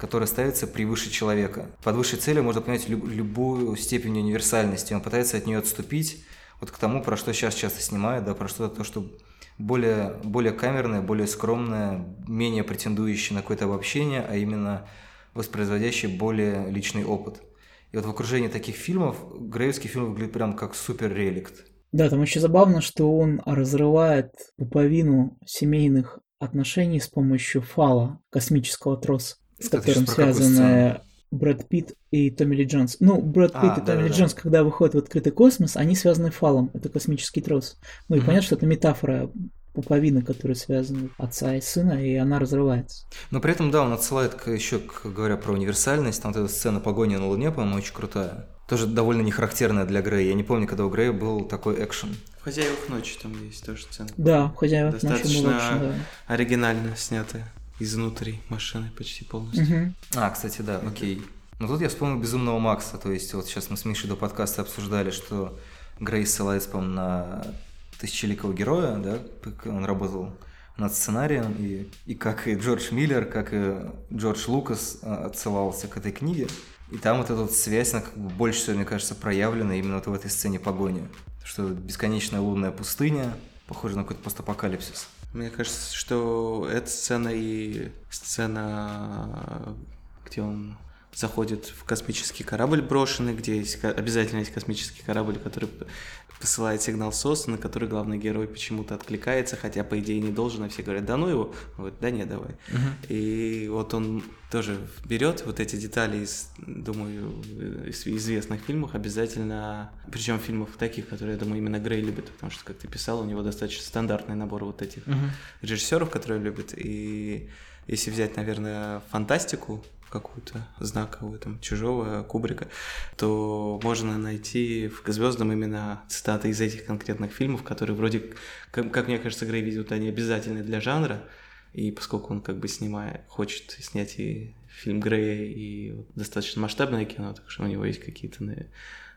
S1: которая ставится превыше человека. Под высшей целью можно понять люб, любую степень универсальности. Он пытается от нее отступить вот к тому, про что сейчас часто снимают, да, про что-то то, что более, более камерное, более скромное, менее претендующее на какое-то обобщение, а именно воспроизводящее более личный опыт. И вот в окружении таких фильмов Грейвский фильм выглядит прям как супер реликт.
S2: Да, там еще забавно, что он разрывает пуповину семейных отношений с помощью фала, космического троса, с Это которым связаны Брэд Питт и Томми Ли Джонс. Ну, Брэд Питт а, и Томми да, Ли да. Джонс, когда выходят в открытый космос, они связаны фалом. Это космический трос. Ну и mm-hmm. понятно, что это метафора пуповины, которые связаны отца и сына, и она разрывается.
S1: Но при этом, да, он отсылает к, еще, к, говоря про универсальность, там вот эта сцена погони на Луне, по-моему, очень крутая. Тоже довольно не характерная для Грея. Я не помню, когда у Грея был такой экшен.
S3: В «Хозяевах ночи» там есть тоже сцена.
S2: Да, в «Хозяевах
S3: ночи» Достаточно экшен, да. оригинально снятая изнутри машины почти полностью. Угу.
S1: А, кстати, да, окей. Но тут я вспомнил «Безумного Макса», то есть вот сейчас мы с Мишей до подкаста обсуждали, что Грейс ссылается, по на тысячеликого героя, да, он работал над сценарием, и, и как и Джордж Миллер, как и Джордж Лукас а, отсылался к этой книге. И там вот эта вот связь, она как бы больше всего, мне кажется, проявлена именно вот в этой сцене погони. Что бесконечная лунная пустыня, похоже на какой-то постапокалипсис.
S3: Мне кажется, что эта сцена и сцена, где он заходит в космический корабль брошенный, где есть, обязательно есть космический корабль, который посылает сигнал СОС, на который главный герой почему-то откликается, хотя по идее не должен, а все говорят, да ну его, вот, да не, давай. Uh-huh. И вот он тоже берет вот эти детали из, думаю, из известных фильмов обязательно, причем фильмов таких, которые, я думаю, именно Грей любит, потому что, как ты писал, у него достаточно стандартный набор вот этих uh-huh. режиссеров, которые любит, и если взять, наверное, фантастику, какую-то знаковую, там, чужого Кубрика, то можно найти в «Звездном» именно цитаты из этих конкретных фильмов, которые вроде, как, как мне кажется, Грей видит, они обязательны для жанра, и поскольку он как бы снимая, хочет снять и фильм Грея, и достаточно масштабное кино, так что у него есть какие-то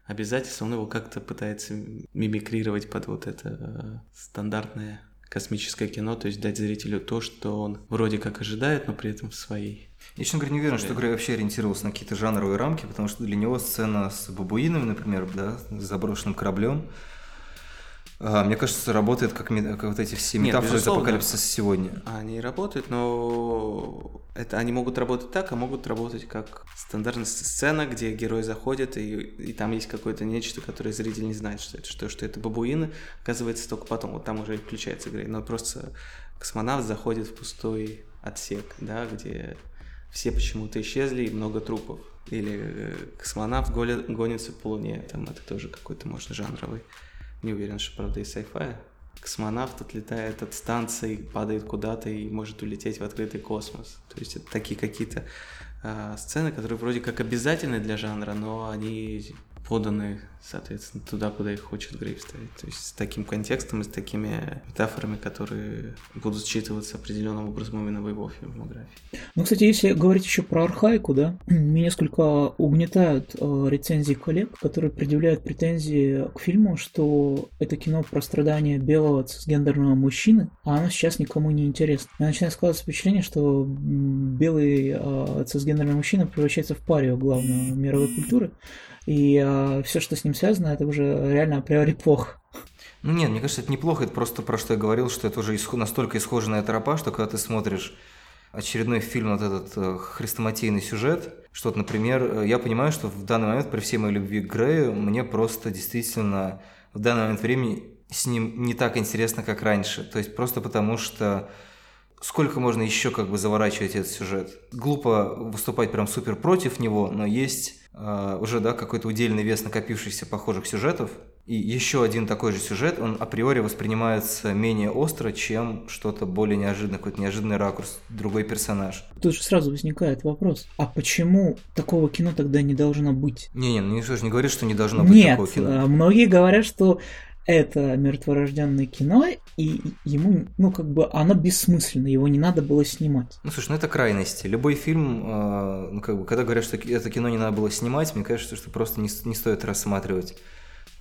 S3: обязательства, он его как-то пытается мимикрировать под вот это э, стандартное космическое кино, то есть дать зрителю то, что он вроде как ожидает, но при этом в своей
S1: я, честно говоря, не уверен, что Грей вообще ориентировался на какие-то жанровые рамки, потому что для него сцена с бабуинами, например, да, с заброшенным кораблем, а, мне кажется, работает как, как вот эти все метафоры из апокалипсиса сегодня.
S3: Они работают, но это они могут работать так, а могут работать как стандартная сцена, где герой заходит, и, и там есть какое-то нечто, которое зритель не знает, что это, что, что это бабуины, оказывается только потом. Вот там уже включается игра. Но просто космонавт заходит в пустой отсек, да, где все почему-то исчезли и много трупов. Или э, космонавт гонится по Луне, там это тоже какой-то, может, жанровый. Не уверен, что, правда, и sci-fi. Космонавт отлетает от станции, падает куда-то и может улететь в открытый космос. То есть это такие какие-то э, сцены, которые вроде как обязательны для жанра, но они поданы, соответственно, туда, куда их хочет Грейв ставить. То есть с таким контекстом и с такими метафорами, которые будут считываться определенным образом именно в его фильмографии.
S2: Ну, кстати, если говорить еще про архаику, да, (clears throat) меня несколько угнетают э, рецензии коллег, которые предъявляют претензии к фильму, что это кино про страдания белого цисгендерного мужчины, а оно сейчас никому не интересно. Я начинаю складываться впечатление, что белый э, цисгендерный мужчина превращается в парию главную мировой культуры, и э, все, что с ним связано, это уже реально априори плохо.
S1: Ну нет, мне кажется, это неплохо, это просто про что я говорил, что это уже исход, настолько исхоженная тропа, что когда ты смотришь очередной фильм, вот этот э, хрестоматийный сюжет, что, вот, например, э, я понимаю, что в данный момент, при всей моей любви к Грею, мне просто действительно в данный момент времени с ним не так интересно, как раньше. То есть просто потому, что сколько можно еще как бы заворачивать этот сюжет. Глупо выступать прям супер против него, но есть э, уже, да, какой-то удельный вес накопившихся похожих сюжетов, и еще один такой же сюжет, он априори воспринимается менее остро, чем что-то более неожиданное, какой-то неожиданный ракурс, другой персонаж.
S2: Тут же сразу возникает вопрос, а почему такого кино тогда не должно быть?
S1: Не-не, ну никто же не говорит, что не должно быть
S2: Нет,
S1: такого кино.
S2: а, многие говорят, что это мертворожденное кино, и ему, ну, как бы, оно бессмысленно, его не надо было снимать.
S1: Ну, слушай, ну это крайности. Любой фильм, э, ну, как бы, когда говорят, что это кино не надо было снимать, мне кажется, что просто не, не стоит рассматривать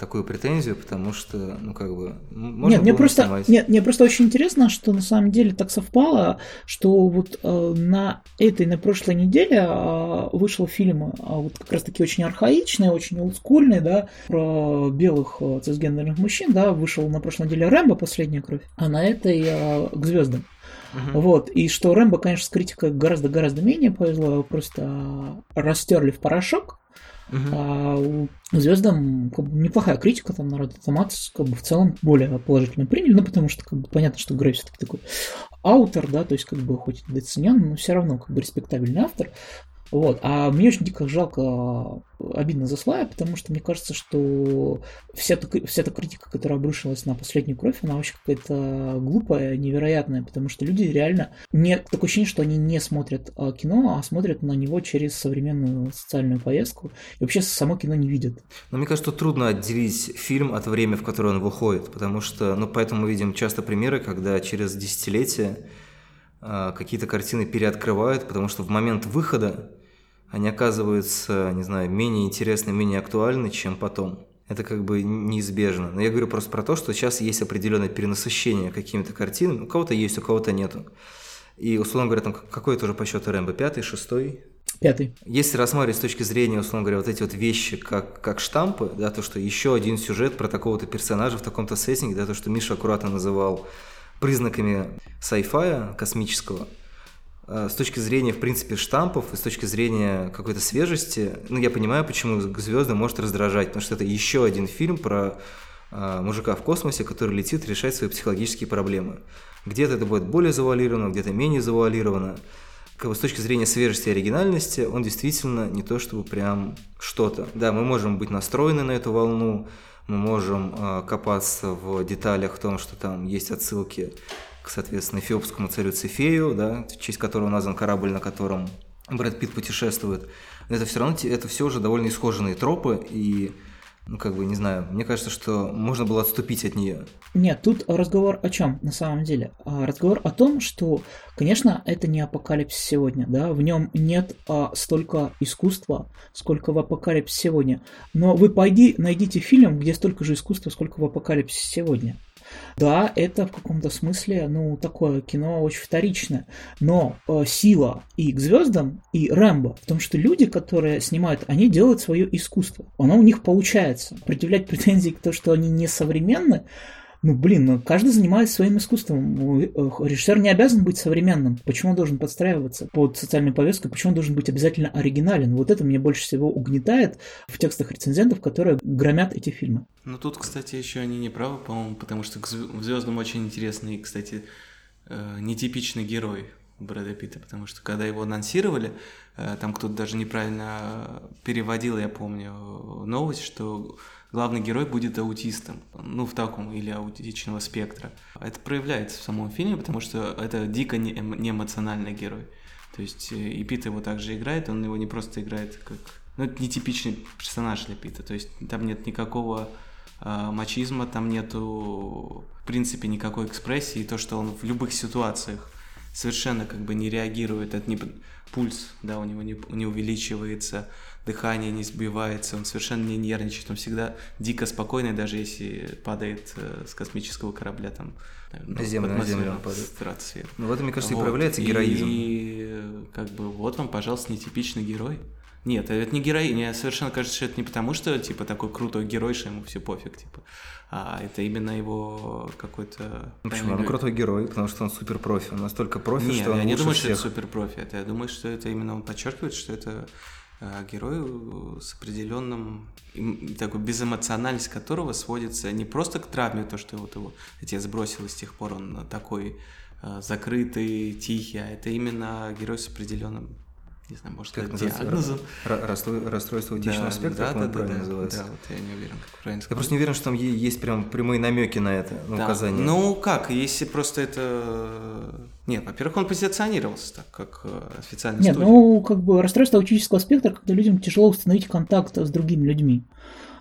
S1: такую претензию, потому что, ну, как бы, можно
S2: нет, мне просто,
S1: снимать.
S2: нет, мне просто очень интересно, что на самом деле так совпало, что вот э, на этой, на прошлой неделе э, вышел фильм, э, вот как раз-таки очень архаичный, очень олдскульный, да, про белых э, цисгендерных мужчин, да, вышел на прошлой неделе Рэмбо «Последняя кровь», а на этой э, «К звездам».
S1: Мгм.
S2: Вот, и что Рэмбо, конечно, с критикой гораздо-гораздо менее повезло, его просто растерли в порошок,
S1: Мгм.
S2: а звездам как бы, неплохая критика, там народ Томатос как бы в целом более положительно приняли, ну потому что как бы понятно, что Грей все-таки такой автор, да, то есть как бы хоть и недооценен, но все равно как бы респектабельный автор. Вот. А мне очень дико жалко, обидно за Слая, потому что мне кажется, что вся эта, вся эта критика, которая обрушилась на последнюю кровь, она вообще какая-то глупая, невероятная, потому что люди реально... Не, такое ощущение, что они не смотрят а, кино, а смотрят на него через современную социальную повестку и вообще само кино не видят.
S1: Но мне кажется, трудно отделить фильм от времени, в которое он выходит, потому что, ну, поэтому мы видим часто примеры, когда через десятилетия а, какие-то картины переоткрывают, потому что в момент выхода они оказываются, не знаю, менее интересны, менее актуальны, чем потом. Это как бы неизбежно. Но я говорю просто про то, что сейчас есть определенное перенасыщение какими-то картинами. У кого-то есть, у кого-то нету. И, условно говоря, там какой тоже по счету Рэмбо? Пятый, шестой?
S2: Пятый.
S1: Если рассматривать с точки зрения, условно говоря, вот эти вот вещи как, как штампы, да, то, что еще один сюжет про такого-то персонажа в таком-то сеттинге, да, то, что Миша аккуратно называл признаками sci-fi космического, с точки зрения, в принципе, штампов и с точки зрения какой-то свежести, ну, я понимаю, почему «Звезды» может раздражать, потому что это еще один фильм про э, мужика в космосе, который летит решать свои психологические проблемы. Где-то это будет более завуалировано, где-то менее завуалировано. Как бы с точки зрения свежести и оригинальности, он действительно не то чтобы прям что-то. Да, мы можем быть настроены на эту волну, мы можем э, копаться в деталях в том, что там есть отсылки к, соответственно, эфиопскому царю Цефею, да, в честь которого назван корабль, на котором Брэд Питт путешествует. Но это все равно, это все уже довольно исхоженные тропы, и, ну, как бы, не знаю, мне кажется, что можно было отступить от нее.
S2: Нет, тут разговор о чем на самом деле? А, Разговор о том, что, конечно, это не апокалипсис сегодня, да, в нем нет а, столько искусства, сколько в апокалипсисе сегодня. Но вы пойди, найдите фильм, где столько же искусства, сколько в апокалипсисе сегодня. Да, это в каком-то смысле, ну, такое кино очень вторичное. Но э, сила и к звездам, и Рэмбо в том, что люди, которые снимают, они делают свое искусство. Оно у них получается. Предъявлять претензии к тому, что они не современны, ну, блин, ну, каждый занимается своим искусством. Э, Режиссер не обязан быть современным. Почему он должен подстраиваться под социальную повестку? Почему он должен быть обязательно оригинален? Вот это мне больше всего угнетает в текстах рецензентов, которые громят эти фильмы.
S3: Ну тут, кстати, еще они не правы, по-моему, потому что к зв- в Звездном очень интересный, кстати, э, нетипичный герой Брэда Питта, потому что когда его анонсировали, э, там кто-то даже неправильно переводил, я помню, новость, что главный герой будет аутистом, ну, в таком, или аутичного спектра. Это проявляется в самом фильме, потому что это дико не, эм- эмоциональный герой. То есть э, и Питт его также играет, он его не просто играет как... Ну, это нетипичный персонаж для Питта, то есть там нет никакого э, мачизма, там нету, в принципе, никакой экспрессии, и то, что он в любых ситуациях совершенно как бы не реагирует, это не пульс, да, у него не, не увеличивается, дыхание не сбивается, он совершенно не нервничает, он всегда дико спокойный, даже если падает э, с космического корабля там
S1: На землю, на землю падает. Ну, в этом, мне кажется, и
S3: Вот.
S1: проявляется героизм.
S3: И как бы вот вам, пожалуйста, нетипичный герой. Нет, это не герой, мне совершенно кажется, что это не потому, что, типа, такой крутой герой, что ему все пофиг, типа, а это именно его какой-то...
S1: Почему? Он крутой герой, потому что он супер профи. Он настолько профи,
S3: Нет,
S1: что он
S3: я не думаю, что
S1: всех.
S3: это супер профи. Это я думаю, что это именно он подчеркивает, что это э, герой с определенным такой безэмоциональность которого сводится не просто к травме, то, что вот его отец бросил, и с тех пор он такой э, закрытый, тихий, а это именно герой с определенным не знаю, может как сказать, диагнозом.
S1: Расстройство, расстройство аутичного да, спектра, да,
S3: да, да,
S1: правильно
S3: да,
S1: называется.
S3: Да, вот я не уверен, как правильно
S1: сказать. Я просто не уверен, что там есть прям прямые намеки на это, на да. указания.
S3: Ну как, если просто это... Нет, во-первых, он позиционировался так, как э, официальный
S2: Нет,
S3: студия.
S2: ну как бы расстройство аутического спектра, когда людям тяжело установить контакт с другими людьми.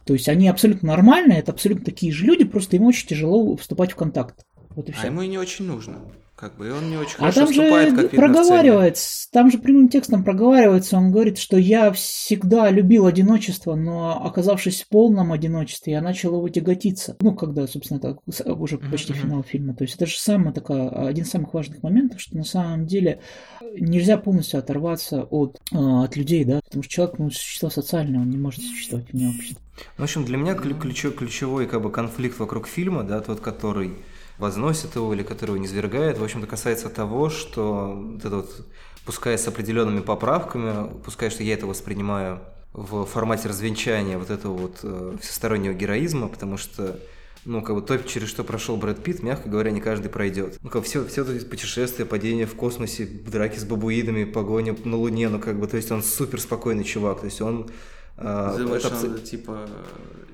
S2: То есть они абсолютно нормальные, это абсолютно такие же люди, просто им очень тяжело вступать в контакт. Вот и все.
S3: А ему и не очень нужно. Как бы, и он не очень
S2: а
S3: хорошо
S2: там
S3: вступает,
S2: же
S3: как
S2: проговаривается, там же прямым текстом проговаривается, он говорит, что я всегда любил одиночество, но оказавшись в полном одиночестве, я начал его тяготиться. Ну, когда, собственно, это уже почти финал фильма. То есть это же самый такой, один из самых важных моментов, что на самом деле нельзя полностью оторваться от, а, от людей, да, потому что человек, ну, существо социальное, он не может существовать вне общества.
S1: В общем, для меня ключ, ключевой как бы конфликт вокруг фильма, да, тот, который возносит его или который его низвергает, в общем-то касается того, что вот это вот, пускай с определенными поправками, пускай что я это воспринимаю в формате развенчания вот этого вот э, всестороннего героизма, потому что ну, как бы то, через что прошел Брэд Питт, мягко говоря, не каждый пройдет. Ну, как все, все эти путешествия, падения в космосе, драки с бабуидами, погоня на Луне, ну, как бы, то есть он супер спокойный чувак, то есть он...
S3: Э, это... типа,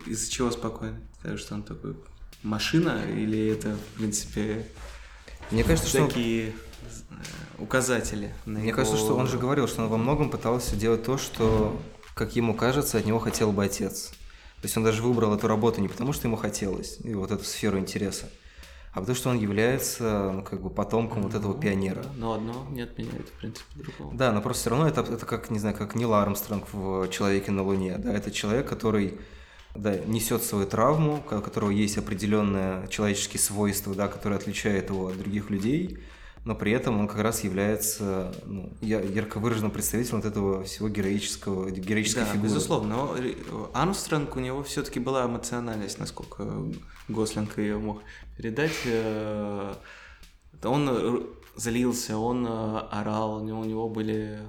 S3: из-за чего спокойный? Скажешь, что он такой машина или это, в принципе,
S1: мне кажется,
S3: что такие он... указатели?
S1: На Мне его... кажется, что он же говорил, что он во многом пытался делать то, что, как ему кажется, от него хотел бы отец. То есть он даже выбрал эту работу не потому, что ему хотелось, и вот эту сферу интереса, а потому что он является ну, как бы потомком ну, вот этого пионера. Да,
S3: но одно не отменяет, в принципе, другого.
S1: Да, но просто все равно это, это как, не знаю, как Нил Армстронг в «Человеке на Луне». Да? Это человек, который да, несет свою травму, у которого есть определенные человеческие свойства, да, которые отличают его от других людей, но при этом он как раз является ну, ярко выраженным представителем вот этого всего героического, героической
S3: да,
S1: фигуры.
S3: безусловно. Но Армстронг, у него все-таки была эмоциональность, насколько Гослинг ее мог передать. Э, он залился, он э, орал, у него были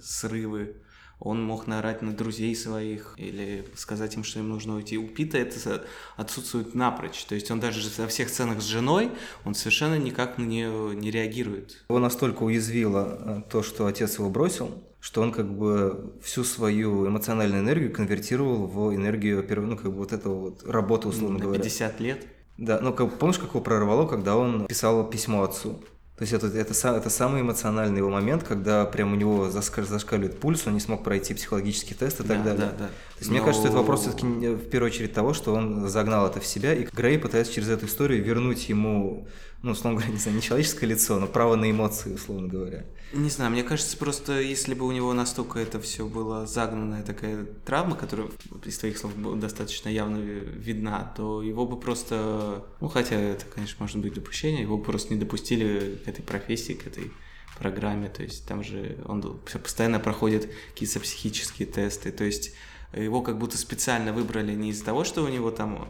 S3: срывы он мог наорать на друзей своих или сказать им, что им нужно уйти. У Пита это отсутствует напрочь. То есть он даже во всех сценах с женой, он совершенно никак на нее не реагирует.
S1: Его настолько уязвило э, то, что отец его бросил, что он как бы всю свою эмоциональную энергию конвертировал в энергию, ну, как бы вот этого вот работы, условно
S3: на
S1: говоря.
S3: 50 лет?
S1: Да, ну, как, помнишь, как его прорвало, когда он писал письмо отцу? То есть это, это, это самый эмоциональный его момент, когда прям у него зашкаливает пульс, он не смог пройти психологический тест и так
S3: да,
S1: далее.
S3: Да, да.
S1: То есть Но... мне кажется, это вопрос все-таки в первую очередь того, что он загнал это в себя, и Грей пытается через эту историю вернуть ему, ну, условно говоря, не знаю, не человеческое лицо, но право на эмоции, условно говоря.
S3: Не знаю, мне кажется, просто если бы у него настолько это все было загнанная такая травма, которая из твоих слов достаточно явно видна, то его бы просто, ну хотя это, конечно, может быть допущение, его бы просто не допустили к этой профессии, к этой программе, то есть там же он постоянно проходит какие-то психические тесты, то есть его как будто специально выбрали не из-за того, что у него там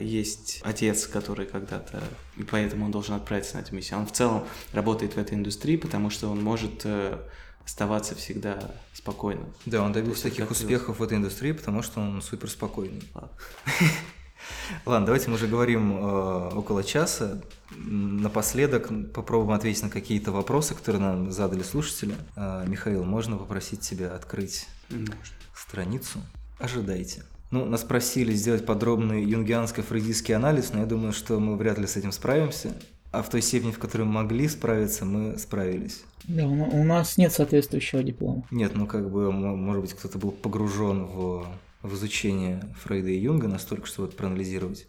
S3: есть отец, который когда-то, и поэтому он должен отправиться на эту миссию. Он в целом работает в этой индустрии, потому что он может э, оставаться всегда спокойным.
S1: Да, он добился таких успехов в этой индустрии, потому что он супер спокойный. (laughs) Ладно, давайте мы уже говорим э, около часа. Напоследок попробуем ответить на какие-то вопросы, которые нам задали слушатели. Э, Михаил, можно попросить тебя открыть
S3: можно.
S1: страницу? Ожидайте. Ну, нас просили сделать подробный юнгианско-фрейдистский анализ, но я думаю, что мы вряд ли с этим справимся. А в той степени, в которой мы могли справиться, мы справились.
S2: Да, у нас нет соответствующего диплома.
S1: Нет, ну как бы, может быть, кто-то был погружен в, в изучение Фрейда и Юнга настолько, чтобы это проанализировать.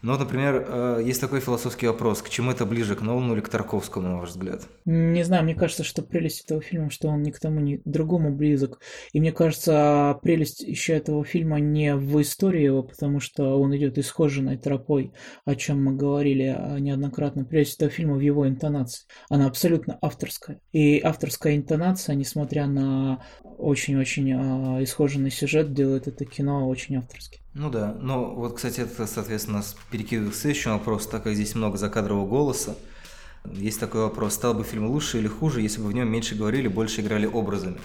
S1: Ну, например, э, есть такой философский вопрос, к чему это ближе, к Нолану или к Тарковскому, на ваш взгляд?
S2: Не знаю, мне кажется, что прелесть этого фильма, что он ни к тому, ни к другому близок. И мне кажется, прелесть еще этого фильма не в истории его, потому что он идет исхоженной тропой, о чем мы говорили а, неоднократно. Прелесть этого фильма в его интонации. Она абсолютно авторская. И авторская интонация, несмотря на очень-очень а, исхоженный сюжет, делает это кино очень авторским.
S1: Ну да, но вот, кстати, это, соответственно, нас перекидывает к следующему вопросу, так как здесь много закадрового голоса. Есть такой вопрос, стал бы фильм лучше или хуже, если бы в нем меньше говорили, больше играли образами?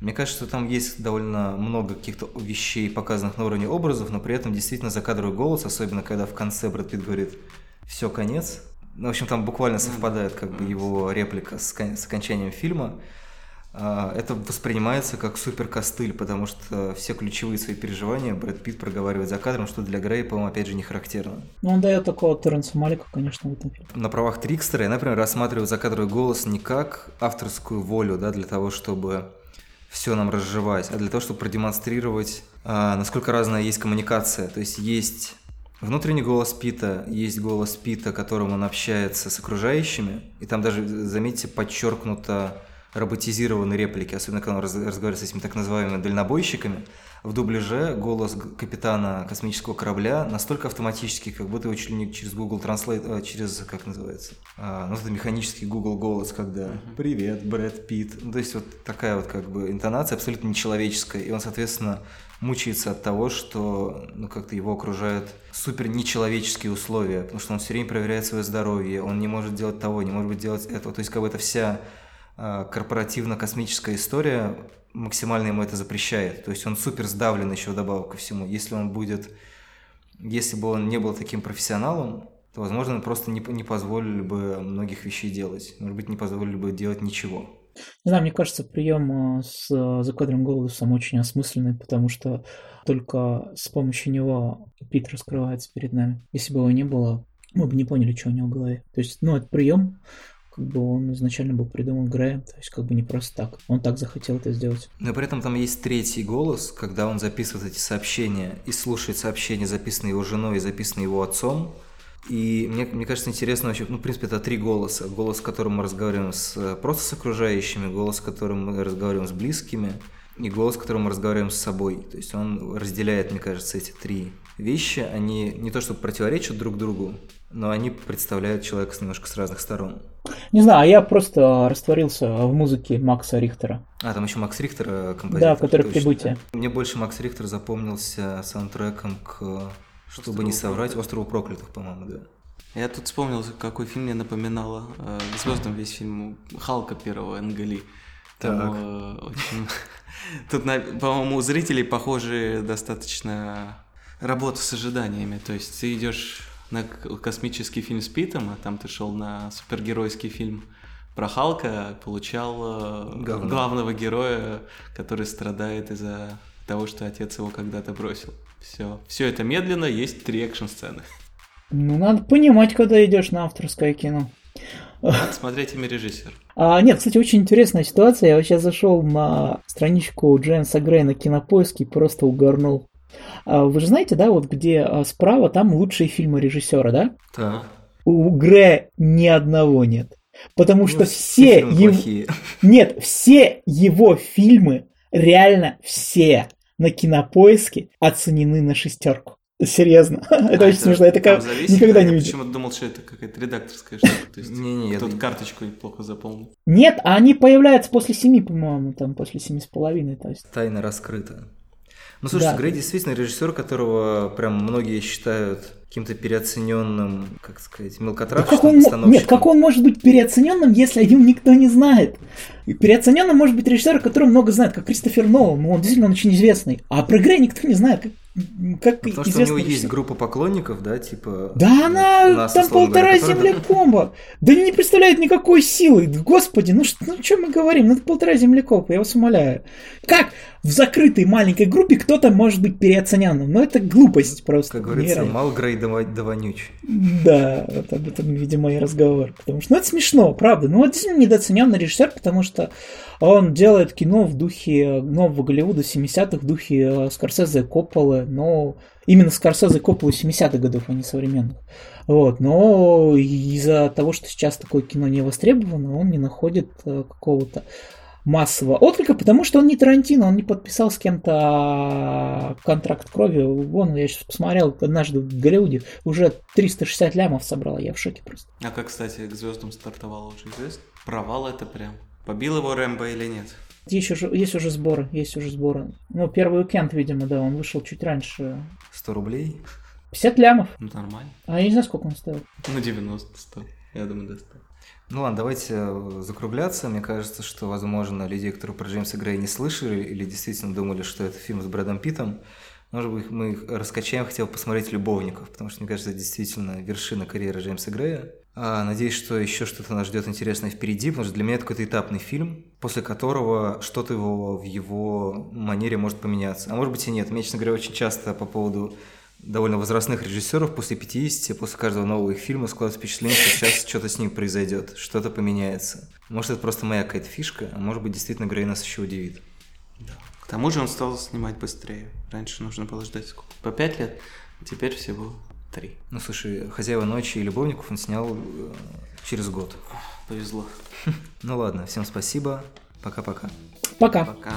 S1: Мне кажется, что там есть довольно много каких-то вещей, показанных на уровне образов, но при этом действительно закадровый голос, особенно когда в конце Брэд Питт говорит «все, конец». Ну, в общем, там буквально совпадает как бы его реплика с, с окончанием фильма. А, это воспринимается как супер костыль, потому что все ключевые свои переживания Брэд Питт проговаривает за кадром, что для Грея, по-моему, опять же, не характерно.
S2: Ну, он дает такого Терренса Малика, конечно, в этом фильме.
S1: На правах Трикстера я, например, рассматриваю закадровый голос не как авторскую волю, да, для того, чтобы все нам разжевать, а для того, чтобы продемонстрировать, а, насколько разная есть коммуникация. То есть есть внутренний голос Пита, есть голос Пита, которым он общается с окружающими, и там даже, заметьте, подчеркнуто роботизированные реплики, особенно когда он разговаривает с этими так называемыми дальнобойщиками, в дубляже голос капитана космического корабля настолько автоматический, как будто его чуть ли не через Google Translate, а, через, как называется, а, ну, это механический Google голос, когда «Привет, Брэд Питт». Ну, то есть вот такая вот как бы интонация абсолютно нечеловеческая, и он, соответственно, мучается от того, что ну, как-то его окружают супер нечеловеческие условия, потому что он все время проверяет свое здоровье, он не может делать того, не может быть делать этого. То есть как бы это вся корпоративно-космическая история максимально ему это запрещает. То есть он супер сдавлен еще вдобавок ко всему. Если он будет, если бы он не был таким профессионалом, то, возможно, просто не, не позволили бы многих вещей делать. Может быть, не позволили бы делать ничего.
S2: Не знаю, мне кажется, прием э, с э, закадром голосом очень осмысленный, потому что только с помощью него Пит раскрывается перед нами. Если бы его не было, мы бы не поняли, что у него в голове. То есть, ну, это прием, как бы он изначально был придуман Греем, то есть как бы не просто так. Он так захотел это сделать.
S1: Но при этом там есть третий голос, когда он записывает эти сообщения и слушает сообщения, записанные его женой и записанные его отцом. И мне, мне кажется, интересно вообще, ну, в принципе, это три голоса. Голос, которым мы разговариваем с, просто с окружающими, голос, которым мы разговариваем с близкими, и голос, которым мы разговариваем с собой. То есть он разделяет, мне кажется, эти три вещи. Они не то чтобы противоречат друг другу, но они представляют человека немножко с разных сторон.
S2: Не знаю, а я просто растворился в музыке Макса Рихтера.
S1: А, там еще Макс Рихтер э, композитор.
S2: Да, который точно. «Прибытие».
S1: Мне больше Макс Рихтер запомнился саундтреком к, чтобы Острову не соврать, «Острову проклятых», по-моему, да.
S3: Я тут вспомнил, какой фильм мне напоминало. Э, звездом весь фильм Халка первого Энгали. Там так. Э, очень... (laughs) Тут, по-моему, у зрителей похожие достаточно работа с ожиданиями. То есть ты идешь на космический фильм с Питом, а там ты шел на супергеройский фильм про Халка, получал э, Говно. главного героя, который страдает из-за того, что отец его когда-то бросил. Все. Все это медленно, есть три экшн-сцены.
S2: Ну, надо понимать, когда идешь на авторское кино.
S3: Надо смотреть имя режиссер.
S2: А, нет, кстати, очень интересная ситуация. Я вот сейчас зашел на страничку Джеймса Грея на кинопоиске и просто угорнул. А, вы же знаете, да, вот где а, справа, там лучшие фильмы режиссера, да?
S1: Да.
S2: У Грея ни одного нет. Потому ну, что все его... Нет, все его фильмы, реально все на кинопоиске оценены на шестерку. Серьезно. (laughs) А, это очень смешно. Я такая никогда не видел.
S3: почему-то думал, что это какая-то редакторская штука. То есть не, тут карточку плохо заполнил.
S2: Нет, а они появляются после семи, по-моему, там после семи с половиной. То есть.
S1: Тайна раскрыта. Ну, слушайте, да. Грей действительно режиссер, которого прям многие считают каким-то переоцененным, как сказать, мелкотравочным
S2: да как он, Нет, как он может быть переоцененным, если о нем никто не знает? Переоцененным может быть режиссер, который много знает, как Кристофер Нолан, он действительно очень известный. А про Грей никто не знает. Как
S1: как Потому что у него есть группа поклонников, да, типа...
S2: Да она нас, там полтора говоря, землекопа. Да не представляет никакой силы. Господи, ну что, ну мы говорим? Ну это полтора землекопа, я вас умоляю. Как в закрытой маленькой группе кто-то может быть переоцененным? Ну это глупость просто.
S1: Как говорится, мал Грей да, вонюч.
S2: Да, вот об этом, видимо, и разговор. Потому что, ну это смешно, правда. Ну вот действительно недооцененный режиссер, потому что он делает кино в духе нового Голливуда 70-х, в духе э, Скорсезе и Копполы, но именно Скорсезе и Копполы 70-х годов, а не современных. Вот, но из-за того, что сейчас такое кино не востребовано, он не находит э, какого-то массового отклика, потому что он не Тарантино, он не подписал с кем-то контракт крови. Вон, я сейчас посмотрел однажды в Голливуде, уже 360 лямов собрал, я в шоке просто.
S3: А как, кстати, к звездам стартовало уже известно? Провал это прям. Побил его Рэмбо или нет?
S2: Есть уже, есть уже сборы, есть уже сборы. Ну, первый уикенд, видимо, да, он вышел чуть раньше.
S1: 100 рублей?
S2: 50 лямов.
S3: Ну, нормально.
S2: А я не знаю, сколько он стоил.
S3: Ну, 90, 100. Я думаю, до 100.
S1: Ну ладно, давайте э, закругляться. Мне кажется, что, возможно, людей, которые про Джеймса Грея не слышали или действительно думали, что это фильм с Брэдом Питтом, Может быть, мы их раскачаем, хотел посмотреть «Любовников», потому что, мне кажется, это действительно вершина карьеры Джеймса Грея. А, надеюсь, что еще что-то нас ждет интересное впереди, потому что для меня это какой-то этапный фильм, после которого что-то его, в его манере может поменяться. А может быть и нет. Мне, честно говоря, очень часто по поводу довольно возрастных режиссеров после 50, после каждого нового их фильма складывается впечатление, что сейчас что-то с ним произойдет, что-то поменяется. Может, это просто моя какая-то фишка, а может быть, действительно Грей нас еще удивит.
S3: Да. К тому же он стал снимать быстрее. Раньше нужно было ждать сколько? По пять лет, теперь всего три.
S1: Ну, слушай, «Хозяева ночи» и «Любовников» он снял э, через год.
S3: Повезло. (laughs)
S1: Ну ладно, всем спасибо. Пока-пока.
S2: Пока.
S3: Пока.